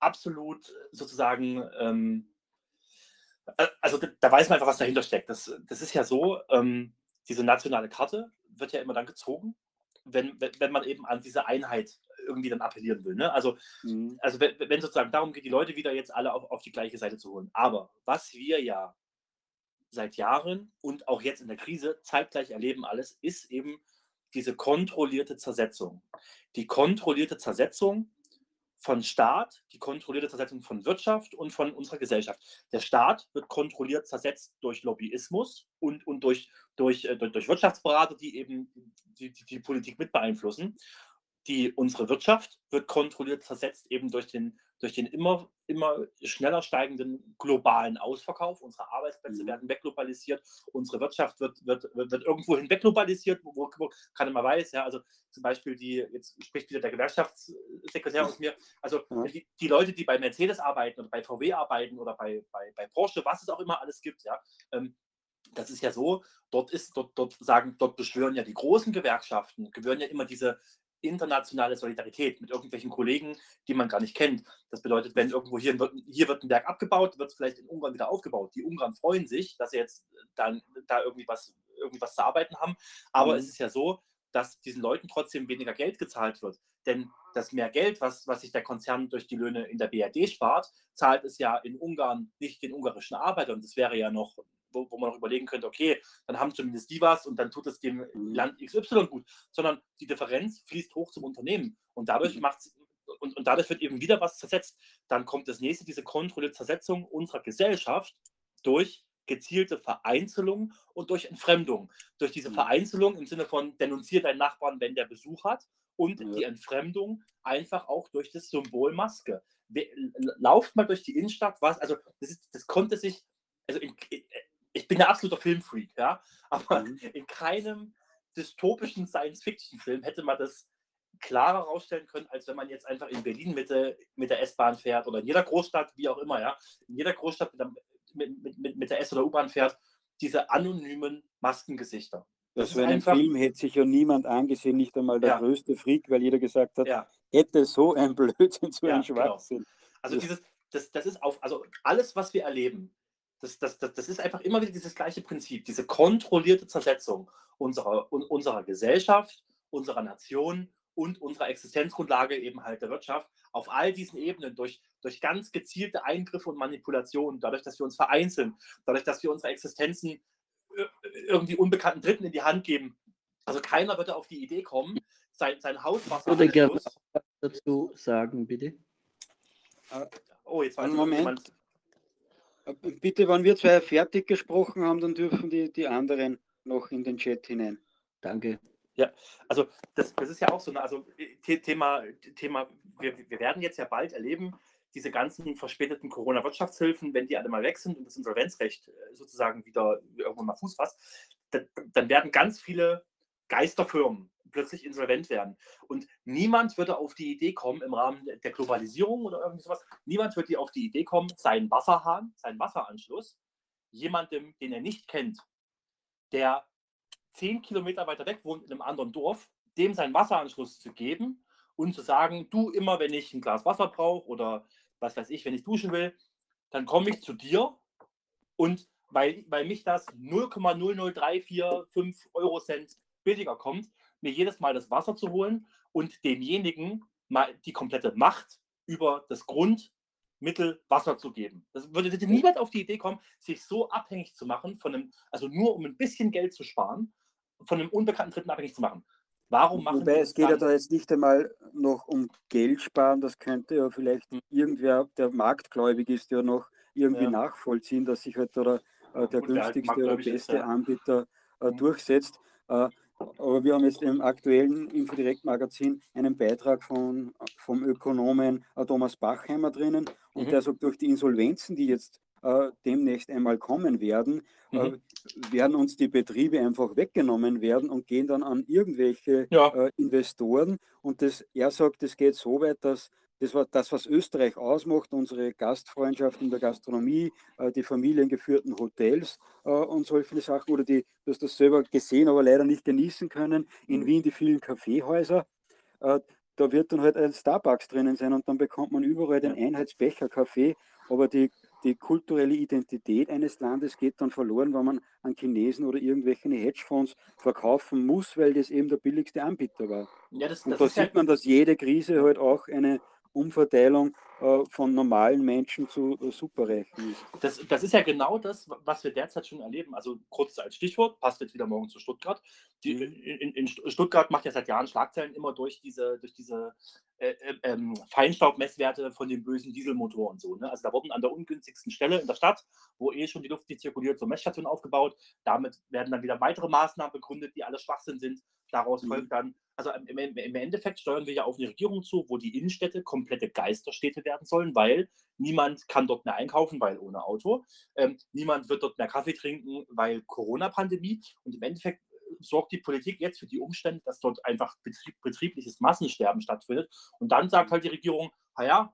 absolut sozusagen, ähm, äh, also da, weiß man einfach, was dahinter steckt. Das, das ist ja so, ähm, diese nationale Karte wird ja immer dann gezogen, wenn, wenn, wenn man eben an diese Einheit irgendwie dann appellieren will. Ne? Also, Mhm. also wenn, wenn sozusagen darum geht, die Leute wieder jetzt alle auf, auf die gleiche Seite zu holen. Aber was wir ja seit Jahren und auch jetzt in der Krise zeitgleich erleben alles, ist eben diese kontrollierte Zersetzung. Die kontrollierte Zersetzung von Staat, die kontrollierte Zersetzung von Wirtschaft und von unserer Gesellschaft. Der Staat wird kontrolliert zersetzt durch Lobbyismus und, und durch, durch, äh, durch, durch Wirtschaftsberater, die eben die, die, die Politik mit beeinflussen die, unsere Wirtschaft wird kontrolliert zersetzt, eben durch den, durch den immer, immer schneller steigenden globalen Ausverkauf. Unsere Arbeitsplätze mhm. werden wegglobalisiert, unsere Wirtschaft wird, wird, wird, wird irgendwo hin wegglobalisiert, wo, wo keiner mal weiß. Ja, also zum Beispiel die, jetzt spricht wieder der Gewerkschaftssekretär aus mir, also ja. die, die Leute, die bei Mercedes arbeiten oder bei VW arbeiten oder bei, bei, bei Porsche, was es auch immer alles gibt, ja, ähm, das ist ja so, dort ist, dort, dort sagen, dort beschwören ja die großen Gewerkschaften, gewöhnen ja immer diese, internationale Solidarität mit irgendwelchen Kollegen, die man gar nicht kennt. Das bedeutet, wenn irgendwo hier, hier wird ein Werk abgebaut, wird es vielleicht in Ungarn wieder aufgebaut. Die Ungarn freuen sich, dass sie jetzt dann da irgendwie was, irgendwie was zu arbeiten haben. Aber mhm. es ist ja so, dass diesen Leuten trotzdem weniger Geld gezahlt wird. Denn das mehr Geld, was, was sich der Konzern durch die Löhne in der BRD spart, zahlt es ja in Ungarn nicht den ungarischen Arbeiter. Und das wäre ja noch wo, wo man auch überlegen könnte, okay, dann haben zumindest die was und dann tut es dem. Land XY gut, sondern die Differenz fließt hoch zum Unternehmen und dadurch mhm. macht und, und dadurch wird eben wieder was zersetzt. Dann kommt das nächste, diese kontrollierte Zersetzung unserer Gesellschaft durch gezielte Vereinzelung und durch Entfremdung. Durch diese mhm. Vereinzelung im Sinne von denunziert deinen Nachbarn, wenn der Besuch hat und ja. die Entfremdung einfach auch durch das Symbol Maske. Lauft mal durch die Innenstadt, was, also das, ist, das konnte sich, also in, ich bin ein absoluter Filmfreak, ja, aber mhm. in keinem dystopischen Science-Fiction-Film hätte man das klarer herausstellen können, als wenn man jetzt einfach in Berlin Mitte mit der S-Bahn fährt oder in jeder Großstadt, wie auch immer, ja, in jeder Großstadt mit der, mit, mit, mit der S- oder U-Bahn fährt, diese anonymen Maskengesichter. Das, einen einfach, Film hätte sich ja niemand angesehen, nicht einmal der ja. größte Freak, weil jeder gesagt hat, ja. hätte so ein Blödsinn, so ja, ein genau. Schwachsinn. Genau. Also dieses, das, das ist auf, also alles, was wir erleben, das, das, das, das ist einfach immer wieder dieses gleiche Prinzip, diese kontrollierte Zersetzung unserer, unserer Gesellschaft, unserer Nation und unserer Existenzgrundlage eben halt der Wirtschaft auf all diesen Ebenen durch, durch ganz gezielte Eingriffe und Manipulationen, dadurch, dass wir uns vereinzeln, dadurch, dass wir unsere Existenzen äh, irgendwie unbekannten Dritten in die Hand geben. Also keiner würde auf die Idee kommen, sein, sein Hauswasser. Ich würde gerne dazu sagen, bitte. Oh, jetzt war ein Moment. Jemand, Bitte, wenn wir zwei fertig gesprochen haben, dann dürfen die, die anderen noch in den Chat hinein. Danke. Ja, also das, das ist ja auch so, eine, also Thema, Thema wir, wir werden jetzt ja bald erleben, diese ganzen verspäteten Corona-Wirtschaftshilfen, wenn die alle mal weg sind und das Insolvenzrecht äh, sozusagen wieder irgendwann mal Fuß fasst, dann, dann werden ganz viele Geisterfirmen plötzlich insolvent werden. Und niemand würde auf die Idee kommen, im Rahmen der Globalisierung oder irgendwie sowas, niemand würde auf die Idee kommen, seinen Wasserhahn, seinen Wasseranschluss, jemandem, den er nicht kennt, der zehn Kilometer weiter weg wohnt in einem anderen Dorf, dem seinen Wasseranschluss zu geben und zu sagen, du immer, wenn ich ein Glas Wasser brauche oder was weiß ich, wenn ich duschen will, dann komme ich zu dir und weil, weil mich das 0,00345 Euro Cent billiger kommt, mir jedes Mal das Wasser zu holen und demjenigen mal die komplette Macht über das Grundmittel Wasser zu geben. Das würde niemand auf die Idee kommen, sich so abhängig zu machen, von einem, also nur um ein bisschen Geld zu sparen, von einem unbekannten Dritten abhängig zu machen. Warum machen Wobei es geht ja da jetzt nicht einmal noch um Geld sparen, das könnte ja vielleicht hm. irgendwer, der marktgläubig ist, ja noch irgendwie ja. nachvollziehen, dass sich halt oder äh, der Und günstigste oder beste ist, ja. Anbieter äh, hm. durchsetzt. Äh, aber wir haben jetzt im aktuellen Infodirect-Magazin einen Beitrag von, vom Ökonomen äh, Thomas Bachheimer drinnen und mhm. der sagt, durch die Insolvenzen, die jetzt äh, demnächst einmal kommen werden, äh, mhm. äh, werden uns die Betriebe einfach weggenommen werden und gehen dann an irgendwelche ja. äh, Investoren. Und das, er sagt, es geht so weit, dass das war das, was Österreich ausmacht, unsere Gastfreundschaft in der Gastronomie, äh, die familiengeführten Hotels äh, und solche Sachen. Oder die, du hast das selber gesehen, aber leider nicht genießen können. In mhm. Wien die vielen Kaffeehäuser. Äh, da wird dann halt ein Starbucks drinnen sein und dann bekommt man überall den Einheitsbecher Kaffee. Aber die, die kulturelle Identität eines Landes geht dann verloren, wenn man an Chinesen oder irgendwelche Hedgefonds verkaufen muss, weil das eben der billigste Anbieter war. Ja, das, und das da sieht man, dass jede Krise halt auch eine Umverteilung äh, von normalen Menschen zu äh, Superreichen ist. Das, das ist ja genau das, was wir derzeit schon erleben. Also kurz als Stichwort, passt jetzt wieder morgen zu Stuttgart. Die, mhm. in, in, Stuttgart macht ja seit Jahren Schlagzeilen immer durch diese, durch diese äh, äh, ähm, Feinstaubmesswerte von dem bösen Dieselmotor und so. Ne? Also da wurden an der ungünstigsten Stelle in der Stadt, wo eh schon die Luft nicht zirkuliert, so Messstationen aufgebaut. Damit werden dann wieder weitere Maßnahmen begründet, die alle Schwachsinn sind. Daraus mhm. folgt dann, also im, im, Endeffekt steuern wir ja auf eine Regierung zu, wo die Innenstädte komplette Geisterstädte werden sollen, weil niemand kann dort mehr einkaufen, weil ohne Auto. Ähm, niemand wird dort mehr Kaffee trinken, weil Corona-Pandemie. Und im Endeffekt sorgt die Politik jetzt für die Umstände, dass dort einfach betrieb, betriebliches Massensterben stattfindet. Und dann sagt halt die Regierung, naja,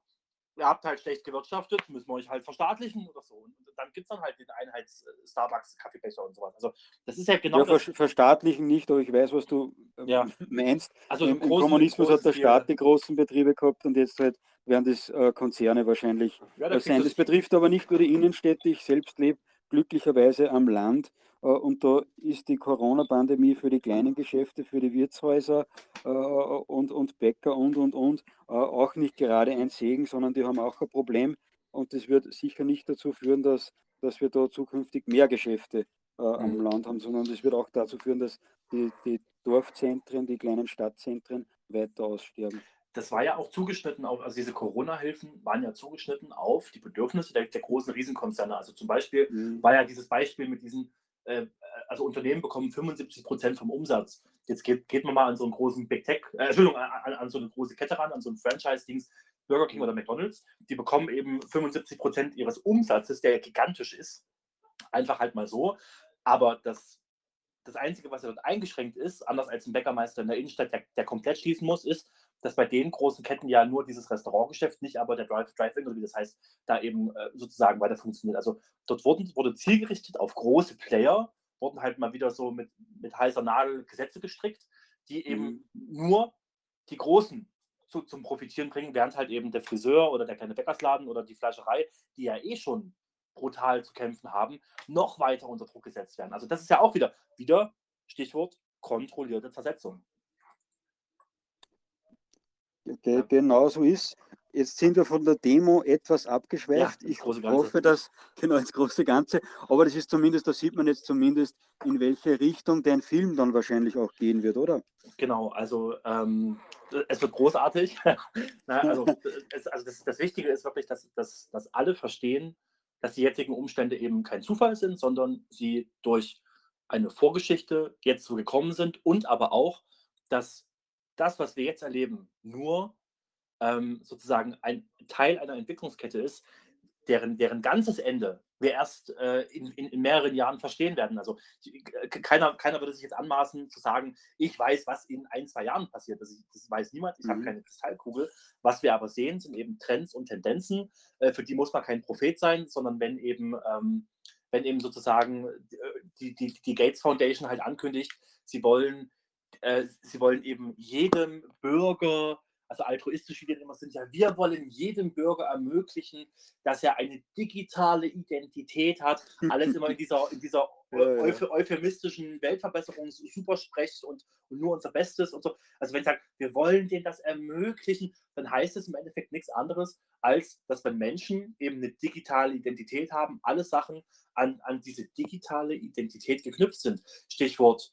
ihr habt halt schlecht gewirtschaftet, müssen wir euch halt verstaatlichen oder so. Und dann gibt es dann halt den Einheits-Starbucks-Kaffeebecher äh, und sowas. Also das ist ja genau. Ja, das. verstaatlichen nicht, aber ich weiß, was du ähm, ja. meinst. Also im, Im Kommunismus hat der Staat die großen Betriebe gehabt und jetzt halt werden das äh, Konzerne wahrscheinlich ja, sein. Das betrifft aber nicht nur die Innenstädte. Ich selbst lebe glücklicherweise am Land äh, und da ist die Corona-Pandemie für die kleinen Geschäfte, für die Wirtshäuser äh, und, und Bäcker und, und, und äh, auch nicht gerade ein Segen, sondern die haben auch ein Problem. Und das wird sicher nicht dazu führen, dass, dass wir da zukünftig mehr Geschäfte äh, am mhm. Land haben, sondern das wird auch dazu führen, dass die, die Dorfzentren, die kleinen Stadtzentren weiter aussterben das war ja auch zugeschnitten auf, also diese Corona-Hilfen waren ja zugeschnitten auf die Bedürfnisse der, der großen Riesenkonzerne. Also zum Beispiel mhm. war ja dieses Beispiel mit diesen äh, also Unternehmen bekommen 75 Prozent vom Umsatz. Jetzt geht, geht man mal an so einen großen Big Tech, äh, Entschuldigung, an, an, so eine große Kette ran, an so ein Franchise-Dings, Burger King oder McDonalds. Die bekommen eben 75 Prozent ihres Umsatzes, der gigantisch ist. Einfach halt mal so. Aber das, das Einzige, was dort eingeschränkt ist, anders als ein Bäckermeister in der Innenstadt, der, der komplett schließen muss, ist, dass bei den großen Ketten ja nur dieses Restaurantgeschäft, nicht aber der Drive-In oder wie das heißt, da eben äh, sozusagen weiter funktioniert. Also dort wurden, wurde zielgerichtet auf große Player, wurden halt mal wieder so mit, mit heißer Nadel Gesetze gestrickt, die eben mhm. nur die Großen zu, zum Profitieren bringen, während halt eben der Friseur oder der kleine Bäckersladen oder die Fleischerei, die ja eh schon brutal zu kämpfen haben, noch weiter unter Druck gesetzt werden. Also das ist ja auch wieder, wieder Stichwort kontrollierte Zersetzung. Ge genau so ist. Jetzt sind wir von der Demo etwas abgeschweift. Ja, ich hoffe, dass, <laughs> genau, ins große Ganze. Aber das ist zumindest, da sieht man jetzt zumindest, in welche Richtung dein Film dann wahrscheinlich auch gehen wird, oder? Genau, also ähm, es wird großartig. <laughs> Na, also, es, also das, das, Wichtige ist wirklich, dass, dass, dass alle verstehen, dass die jetzigen Umstände eben kein Zufall sind, sondern sie durch eine Vorgeschichte jetzt so gekommen sind und aber auch, dass das, was wir jetzt erleben, nur ähm, sozusagen ein Teil einer Entwicklungskette ist, deren, deren ganzes Ende wir erst äh, in, in, in, mehreren Jahren verstehen werden. Also äh, keiner, keiner würde sich jetzt anmaßen zu sagen, ich weiß, was in ein, zwei Jahren passiert. Das, das weiß niemand, ich mhm. habe keine Kristallkugel. Was wir aber sehen, sind eben Trends und Tendenzen. Äh, für die muss man kein Prophet sein, sondern wenn eben, ähm, wenn eben sozusagen äh, die, die, die Gates Foundation halt ankündigt, sie wollen äh, sie wollen eben jedem Bürger, also altruistisch wie die immer sind, ja, wir wollen jedem Bürger ermöglichen, dass er eine digitale Identität hat. Alles immer in dieser, in dieser <laughs> euph euphemistischen Weltverbesserungs-Supersprech und, und nur unser Bestes und so. Also wenn ich sage, wir wollen denen das ermöglichen, dann heißt es im Endeffekt nichts anderes, als dass wenn Menschen eben eine digitale Identität haben, alle Sachen an, an diese digitale Identität geknüpft sind. Stichwort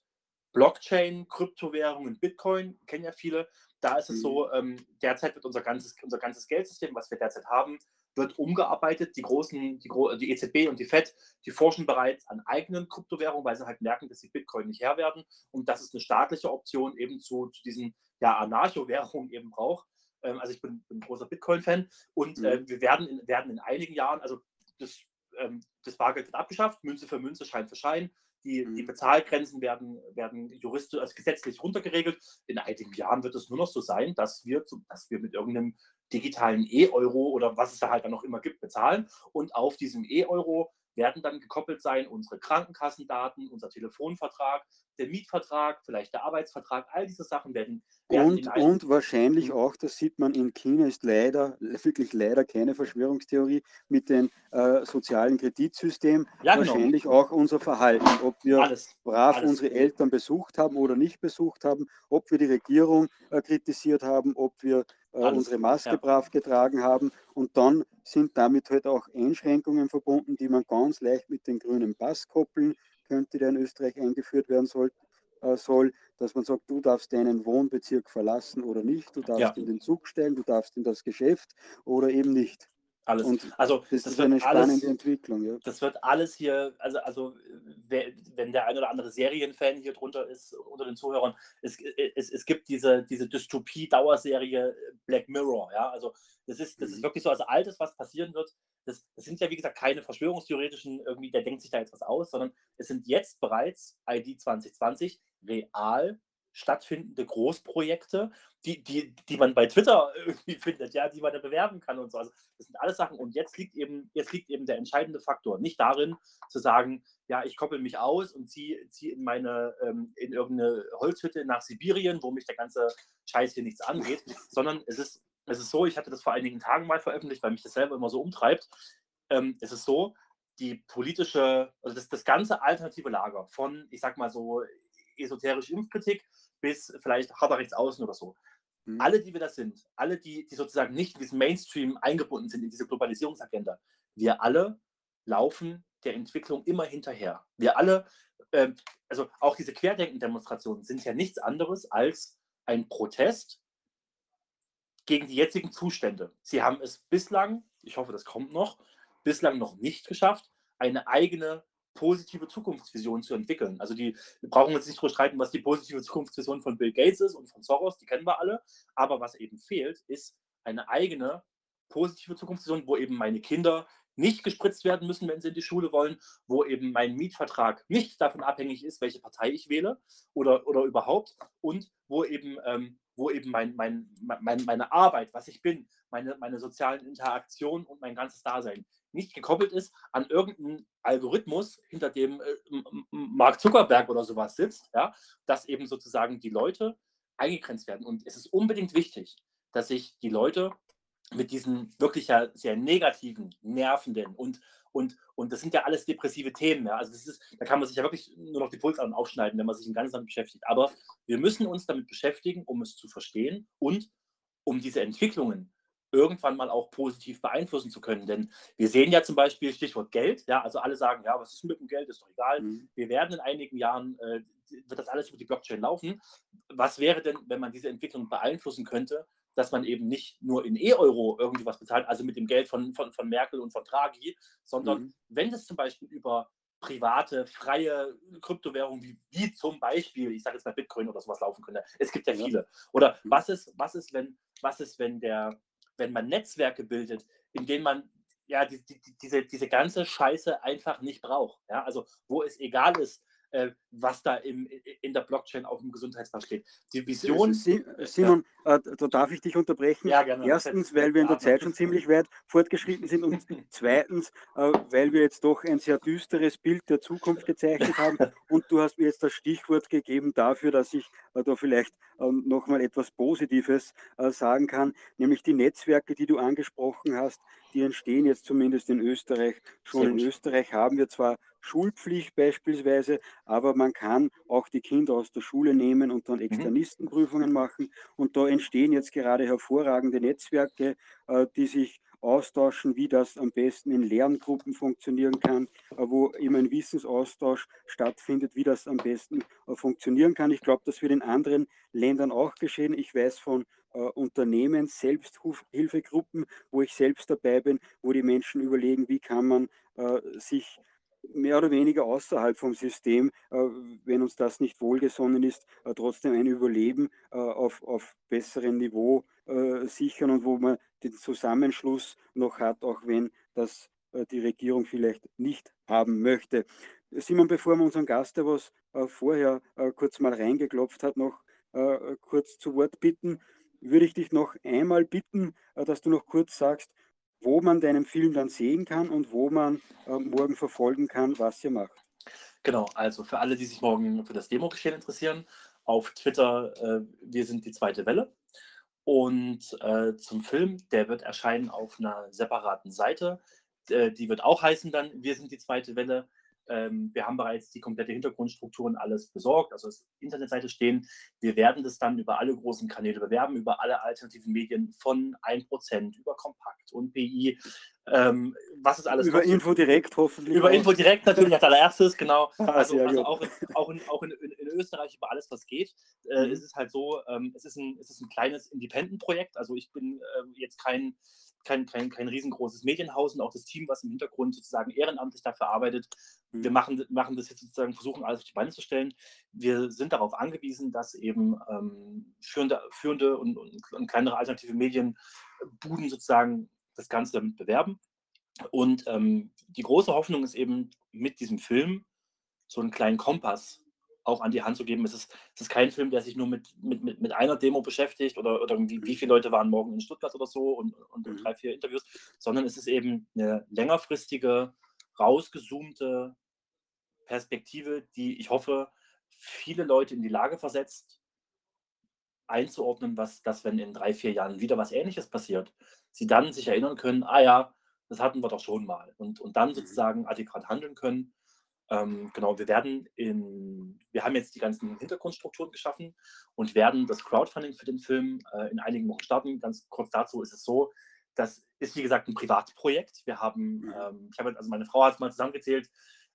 Blockchain, Kryptowährungen, Bitcoin, kennen ja viele. Da ist es mhm. so, ähm, derzeit wird unser ganzes, unser ganzes Geldsystem, was wir derzeit haben, wird umgearbeitet. Die großen, die, die EZB und die FED, die forschen bereits an eigenen Kryptowährungen, weil sie halt merken, dass sie Bitcoin nicht Herr werden und dass es eine staatliche Option eben zu, zu diesen ja, Anarcho-Währungen eben braucht. Ähm, also ich bin, bin, ein großer Bitcoin-Fan und mhm. äh, wir werden in, werden in einigen Jahren, also das, ähm, das Bargeld wird abgeschafft, Münze für Münze, Schein für Schein. Die, die mhm. Bezahlgrenzen werden, werden juristisch, also gesetzlich runtergeregelt. In einigen Jahren wird es nur noch so sein, dass wir, dass wir mit irgendeinem digitalen E-Euro oder was es da halt dann noch immer gibt, bezahlen. Und auf diesem E-Euro werden dann gekoppelt sein unsere Krankenkassendaten, unser Telefonvertrag, der Mietvertrag, vielleicht der Arbeitsvertrag, all diese Sachen werden. werden und, und wahrscheinlich mhm. auch, das sieht man in China, ist leider, wirklich leider keine Verschwörungstheorie mit dem äh, sozialen Kreditsystem. Ja, genau. wahrscheinlich auch unser Verhalten, ob wir alles, brav alles. unsere Eltern besucht haben oder nicht besucht haben, ob wir die Regierung äh, kritisiert haben, ob wir äh, unsere Maske ja. brav getragen haben. Und dann sind damit halt auch Einschränkungen verbunden, die man ganz leicht mit dem grünen Pass koppeln könnte, der in Österreich eingeführt werden soll. äh, soll, dass man sagt, du darfst deinen Wohnbezirk verlassen oder nicht, du darfst Ja. in den Zug stellen, du darfst in das Geschäft oder eben nicht. Alles. Und also Das, das ist eine wird alles, spannende Entwicklung. Ja. das wird alles hier, also, also wer, wenn der ein oder andere Serienfan hier drunter ist, unter den Zuhörern, es, es, es gibt diese, diese Dystopie-Dauerserie Black Mirror, ja, also das ist, das ist Mhm. wirklich so, also altes, was passieren wird, das, das sind ja wie gesagt keine Verschwörungstheoretischen, irgendwie, der denkt sich da jetzt was aus, sondern es sind jetzt bereits ID 2020 real stattfindende Großprojekte, die, die, die man bei Twitter <laughs> irgendwie findet, ja, die man da bewerben kann und so. Also das sind alles Sachen. Und jetzt liegt eben, jetzt liegt eben der entscheidende Faktor. Nicht darin, zu sagen, ja, ich koppel mich aus und ziehe zieh in meine, ähm, in irgendeine Holzhütte nach Sibirien, wo mich der ganze Scheiß hier nichts angeht, <laughs> sondern es ist, es ist so, ich hatte das vor einigen Tagen mal veröffentlicht, weil mich das selber immer so umtreibt. Ähm, es ist so, die politische, also das, das ganze alternative Lager von, ich sag mal so, esoterische Impfkritik bis vielleicht harter Rechtsaußen oder so. Mhm. Alle, die wir das sind, alle, die, die sozusagen nicht in diesen Mainstream eingebunden sind, in diese Globalisierungsagenda, wir alle laufen der Entwicklung immer hinterher. Wir alle, ähm, also auch diese Querdenken-Demonstrationen sind ja nichts anderes als ein Protest gegen die jetzigen Zustände. Sie haben es bislang, ich hoffe, das kommt noch, bislang noch nicht geschafft, eine eigene positive Zukunftsvision zu entwickeln. Also die, wir brauchen uns nicht darüber streiten, was die positive Zukunftsvision von Bill Gates ist und von Soros, die kennen wir alle. Aber was eben fehlt, ist eine eigene positive Zukunftsvision, wo eben meine Kinder nicht gespritzt werden müssen, wenn sie in die Schule wollen, wo eben mein Mietvertrag nicht davon abhängig ist, welche Partei ich wähle oder, oder überhaupt und wo eben, ähm, wo eben mein, mein, mein, meine Arbeit, was ich bin, meine, meine sozialen Interaktionen und mein ganzes Dasein nicht gekoppelt ist an irgendeinen Algorithmus, hinter dem äh, Mark Zuckerberg oder sowas sitzt, ja, dass eben sozusagen die Leute eingegrenzt werden. Und es ist unbedingt wichtig, dass sich die Leute mit diesen wirklich ja sehr negativen, nervenden und, und, und das sind ja alles depressive Themen. Ja. Also das ist, da kann man sich ja wirklich nur noch die Pulsadern aufschneiden, wenn man sich im Ganzen damit beschäftigt. Aber wir müssen uns damit beschäftigen, um es zu verstehen und um diese Entwicklungen irgendwann mal auch positiv beeinflussen zu können. Denn wir sehen ja zum Beispiel Stichwort Geld, ja, also alle sagen, ja, was ist mit dem Geld, ist doch egal. Mhm. Wir werden in einigen Jahren, äh, wird das alles über die Blockchain laufen. Was wäre denn, wenn man diese Entwicklung beeinflussen könnte, dass man eben nicht nur in E-Euro irgendwie was bezahlt, also mit dem Geld von, von, von Merkel und von Draghi, sondern Mhm. wenn das zum Beispiel über private, freie Kryptowährungen wie, wie zum Beispiel, ich sage jetzt mal Bitcoin oder sowas laufen könnte. Es gibt ja Ja. viele. Oder Mhm. was ist, was ist, wenn, was ist, wenn der, wenn man Netzwerke bildet, in denen man ja die, die, die- diese, diese ganze Scheiße einfach nicht braucht. Ja? Also wo es egal ist, äh, was da im, in der Blockchain auf dem Gesundheitspass steht. Die Vision. Si- Simon, äh, da darf ich dich unterbrechen. Ja, gerne. Erstens, weil wir in der Zeit schon ziemlich weit fortgeschritten sind und <laughs> zweitens, äh, weil wir jetzt doch ein sehr düsteres Bild der Zukunft gezeichnet haben und du hast mir jetzt das Stichwort gegeben dafür, dass ich äh, da vielleicht ähm, nochmal etwas Positives äh, sagen kann, nämlich die Netzwerke, die du angesprochen hast, die entstehen jetzt zumindest in Österreich. Schon in. Österreich haben wir zwar Schulpflicht beispielsweise, aber man kann auch die Kinder aus der Schule nehmen und dann Externistenprüfungen machen. Und da entstehen jetzt gerade hervorragende Netzwerke, äh, die sich austauschen, wie das am besten in Lerngruppen funktionieren kann, äh, wo eben ein Wissensaustausch stattfindet, wie das am besten äh, funktionieren kann. Ich glaube, das wird in anderen Ländern auch geschehen. Ich weiß von Unternehmen, Selbsthilfegruppen, wo ich selbst dabei bin, wo die Menschen überlegen, wie kann man sich mehr oder weniger außerhalb vom System, äh, wenn uns das nicht wohlgesonnen ist, äh, trotzdem ein Überleben äh, auf, auf besserem Niveau sichern und wo man den Zusammenschluss noch hat, auch wenn das die Regierung vielleicht nicht haben möchte. Simon, bevor wir unseren Gast, der was vorher kurz mal reingeklopft hat, noch kurz zu Wort bitten, würde ich dich noch einmal bitten, dass du noch kurz sagst, wo man deinen Film dann sehen kann und wo man äh, morgen verfolgen kann, was ihr macht. Genau, also für alle, die sich morgen für das Demo-Geschehen interessieren, auf Twitter, äh, wir sind die zweite Welle. Und äh, zum Film, der wird erscheinen auf einer separaten Seite. Äh, die wird auch heißen dann, wir sind die zweite Welle. Ähm, wir haben bereits die komplette Hintergrundstruktur und alles besorgt, also das Internetseite stehen. Wir werden das dann über alle großen Kanäle bewerben, über alle alternativen Medien von 1% über Kompakt und PI. Ähm, was ist alles? Über Info direkt hoffentlich. Über Info direkt natürlich als allererstes, genau. <laughs> Ah, also, also auch, in, auch, in, auch in, in, Österreich über alles, was geht. Äh, Mhm. Es ist halt so, ähm, es, ist ein, es ist ein kleines Independent-Projekt. Also ich bin äh, jetzt kein, kein, kein, kein riesengroßes Medienhaus und auch das Team, was im Hintergrund sozusagen ehrenamtlich dafür arbeitet. Mhm. Wir machen, machen das jetzt sozusagen, versuchen alles auf die Beine zu stellen. Wir sind darauf angewiesen, dass eben ähm, führende, führende und, und, und kleinere alternative Medienbuden sozusagen das Ganze damit bewerben. Und ähm, die große Hoffnung ist eben mit diesem Film so einen kleinen Kompass auch an die Hand zu geben. Es ist, es ist kein Film, der sich nur mit, mit, mit, mit einer Demo beschäftigt oder, oder irgendwie, wie viele Leute waren morgen in Stuttgart oder so und, und, und Mhm. drei, vier Interviews, sondern es ist eben eine längerfristige, rausgezoomte Perspektive, die ich hoffe, viele Leute in die Lage versetzt, einzuordnen, was das, wenn in drei, vier Jahren wieder was Ähnliches passiert, sie dann sich erinnern können, ah ja, das hatten wir doch schon mal und, und dann sozusagen adäquat handeln können. Ähm, genau, wir werden in, wir haben jetzt die ganzen Hintergrundstrukturen geschaffen und werden das Crowdfunding für den Film äh, in einigen Wochen starten. Ganz kurz dazu ist es so, das ist wie gesagt ein Privatprojekt. Wir haben, Mhm. ähm, ich habe, also meine Frau hat es mal zusammengezählt,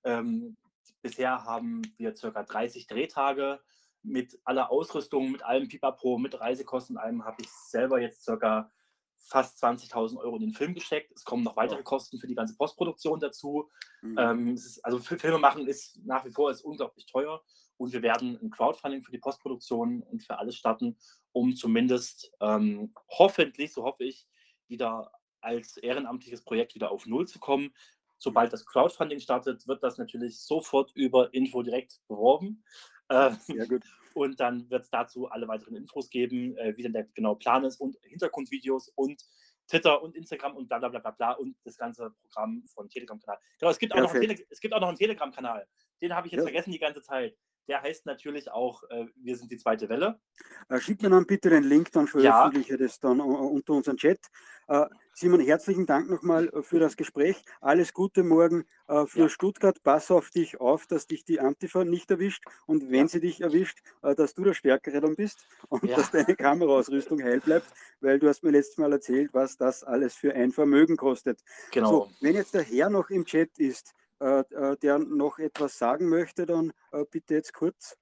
ähm, bisher haben wir circa 30 Drehtage mit aller Ausrüstung, mit allem Pipapo, mit Reisekosten, allem habe ich selber jetzt circa fast 20.000 Euro in den Film gesteckt. Es kommen noch weitere Kosten für die ganze Postproduktion dazu. Mhm. Ähm, ist, also für Filme machen ist nach wie vor ist unglaublich teuer und wir werden ein Crowdfunding für die Postproduktion und für alles starten, um zumindest ähm, hoffentlich, so hoffe ich, wieder als ehrenamtliches Projekt wieder auf Null zu kommen. Sobald das Crowdfunding startet, wird das natürlich sofort über Info direkt beworben. Äh, Sehr gut. und dann wird es dazu alle weiteren Infos geben, äh, wie denn der genaue Plan ist und Hintergrundvideos und Twitter und Instagram und bla bla bla bla bla und das ganze Programm von Telegram-Kanal. Genau, es gibt, auch noch einen Perfekt. Tele es gibt auch noch einen Telegram-Kanal. Den habe ich jetzt Ja. vergessen die ganze Zeit. Der heißt natürlich auch äh, Wir sind die zweite Welle. Äh, Schick mir dann bitte den Link, dann veröffentliche ich das dann unter unseren Chat. Äh, Simon, herzlichen Dank nochmal äh, für das Gespräch. Alles Gute morgen äh, für Ja. Stuttgart. Pass auf dich auf, dass dich die Antifa nicht erwischt und wenn sie dich erwischt, äh, dass du der Stärkere dann bist <laughs> und Ja. dass deine Kameraausrüstung heil bleibt, weil du hast mir letztes Mal erzählt, was das alles für ein Vermögen kostet. Genau. So, wenn jetzt der Herr noch im Chat ist, der noch etwas sagen möchte, dann bitte jetzt kurz.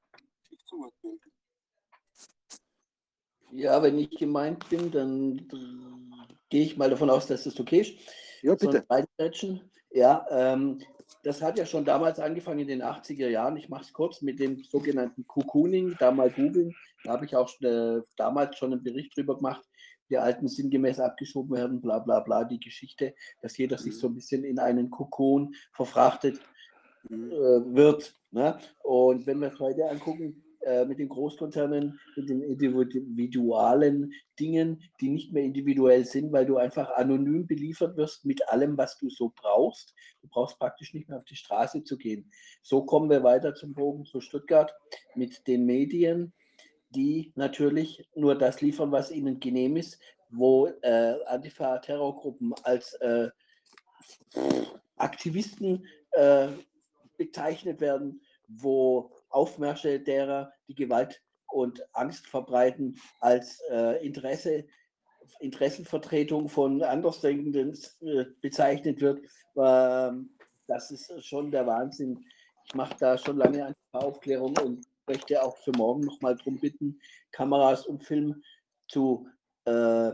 Ja, wenn ich gemeint bin, dann gehe ich mal davon aus, dass das okay ist. Ja, So bitte. Reinquetschen. Ja, ähm, das hat ja schon damals angefangen in den 80er Jahren. Ich mache es kurz mit dem sogenannten Cocooning, da mal googeln. Da habe ich auch äh, damals schon einen Bericht drüber gemacht. Die Alten sinngemäß abgeschoben werden, bla bla bla, die Geschichte, dass jeder sich Mhm. so ein bisschen in einen Kokon verfrachtet Mhm. äh, wird. Ne? Und wenn wir es heute angucken, äh, mit den Großkonzernen, mit den individualen Dingen, die nicht mehr individuell sind, weil du einfach anonym beliefert wirst mit allem, was du so brauchst. Du brauchst praktisch nicht mehr auf die Straße zu gehen. So kommen wir weiter zum Bogen zu Stuttgart mit den Medien, die natürlich nur das liefern, was ihnen genehm ist, wo äh, Antifa-Terrorgruppen als äh, Aktivisten äh, bezeichnet werden, wo Aufmärsche derer, die Gewalt und Angst verbreiten, als äh, Interesse, Interessenvertretung von Andersdenkenden äh, bezeichnet wird. Ähm, das ist schon der Wahnsinn. Ich mache da schon lange eine Aufklärung und möchte auch für morgen nochmal darum bitten, Kameras und Film zu äh,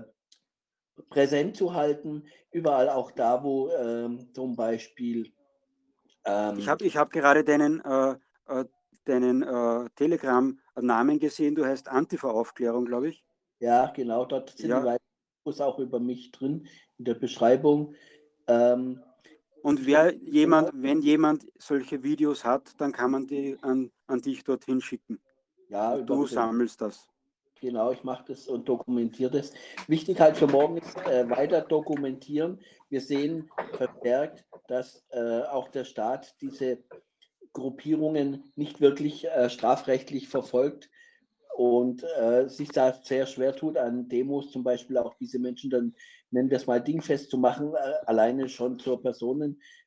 präsent zu halten, überall auch da, wo ähm, zum Beispiel ähm, Ich habe ich hab gerade deinen, äh, äh, deinen äh, Telegram-Namen gesehen. Du heißt Antifa-Aufklärung, glaube ich. Ja, genau, dort sind Ja. die Infos auch über mich drin in der Beschreibung. Ähm, Und wer jemand, wenn jemand solche Videos hat, dann kann man die an, an dich dorthin schicken. ja, du sammelst das. Genau, ich mache das und dokumentiere das. Wichtig halt für morgen ist äh, weiter dokumentieren. Wir sehen verstärkt, dass äh, auch der Staat diese Gruppierungen nicht wirklich äh, strafrechtlich verfolgt und äh, sich da sehr schwer tut, an Demos zum Beispiel auch diese Menschen dann, nennen wir es mal, dingfest zu machen, äh, alleine schon zur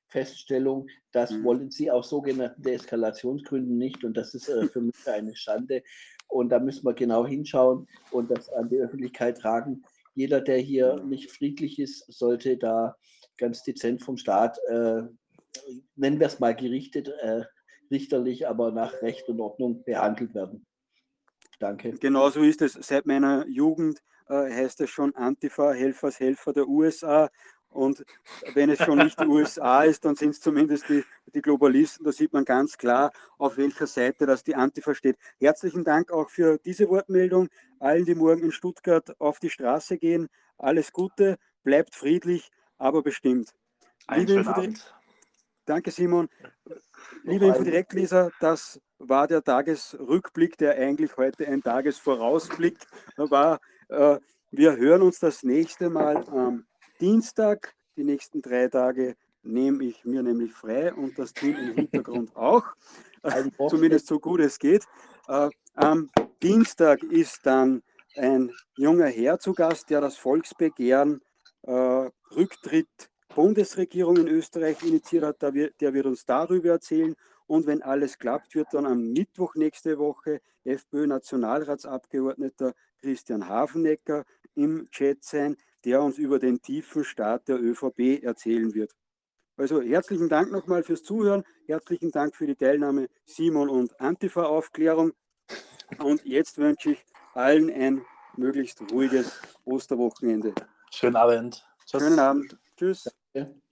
Feststellung, das Mhm. wollen sie aus sogenannten Deeskalationsgründen nicht und das ist äh, für mich <laughs> eine Schande. Und da müssen wir genau hinschauen und das an die Öffentlichkeit tragen. Jeder, der hier nicht friedlich ist, sollte da ganz dezent vom Staat, äh, nennen wir es mal gerichtet, äh, richterlich, aber nach Recht und Ordnung behandelt werden. Danke. Genau so ist es. Seit meiner Jugend äh, heißt es schon Antifa, Helfershelfer der USA. Und wenn es schon nicht die USA <laughs> ist, dann sind es zumindest die, die Globalisten. Da sieht man ganz klar, auf welcher Seite das die Antifa steht. Herzlichen Dank auch für diese Wortmeldung. Allen, die morgen in Stuttgart auf die Straße gehen, alles Gute, bleibt friedlich, aber bestimmt. Einen Liebe schönen Abend. Danke, Simon. Liebe Infodirektleser, das war der Tagesrückblick, der eigentlich heute ein Tagesvorausblick war. Äh, Wir hören uns das nächste Mal am Dienstag. Die nächsten drei Tage nehme ich mir nämlich frei und das Team im Hintergrund <laughs> auch. <laughs> Zumindest so gut es geht. Äh, Am Dienstag ist dann ein junger Herr zu Gast, der das Volksbegehren äh, Rücktritt Bundesregierung in Österreich initiiert hat. Der wird, der wird uns darüber erzählen. Und wenn alles klappt, wird dann am Mittwoch nächste Woche FPÖ-Nationalratsabgeordneter Christian Hafenecker im Chat sein, der uns über den tiefen Start der ÖVP erzählen wird. Also herzlichen Dank nochmal fürs Zuhören, herzlichen Dank für die Teilnahme Simon und Antifa-Aufklärung. Und jetzt wünsche ich allen ein möglichst ruhiges Osterwochenende. Schönen Abend. Tschüss. Schönen Abend. Tschüss. Ja.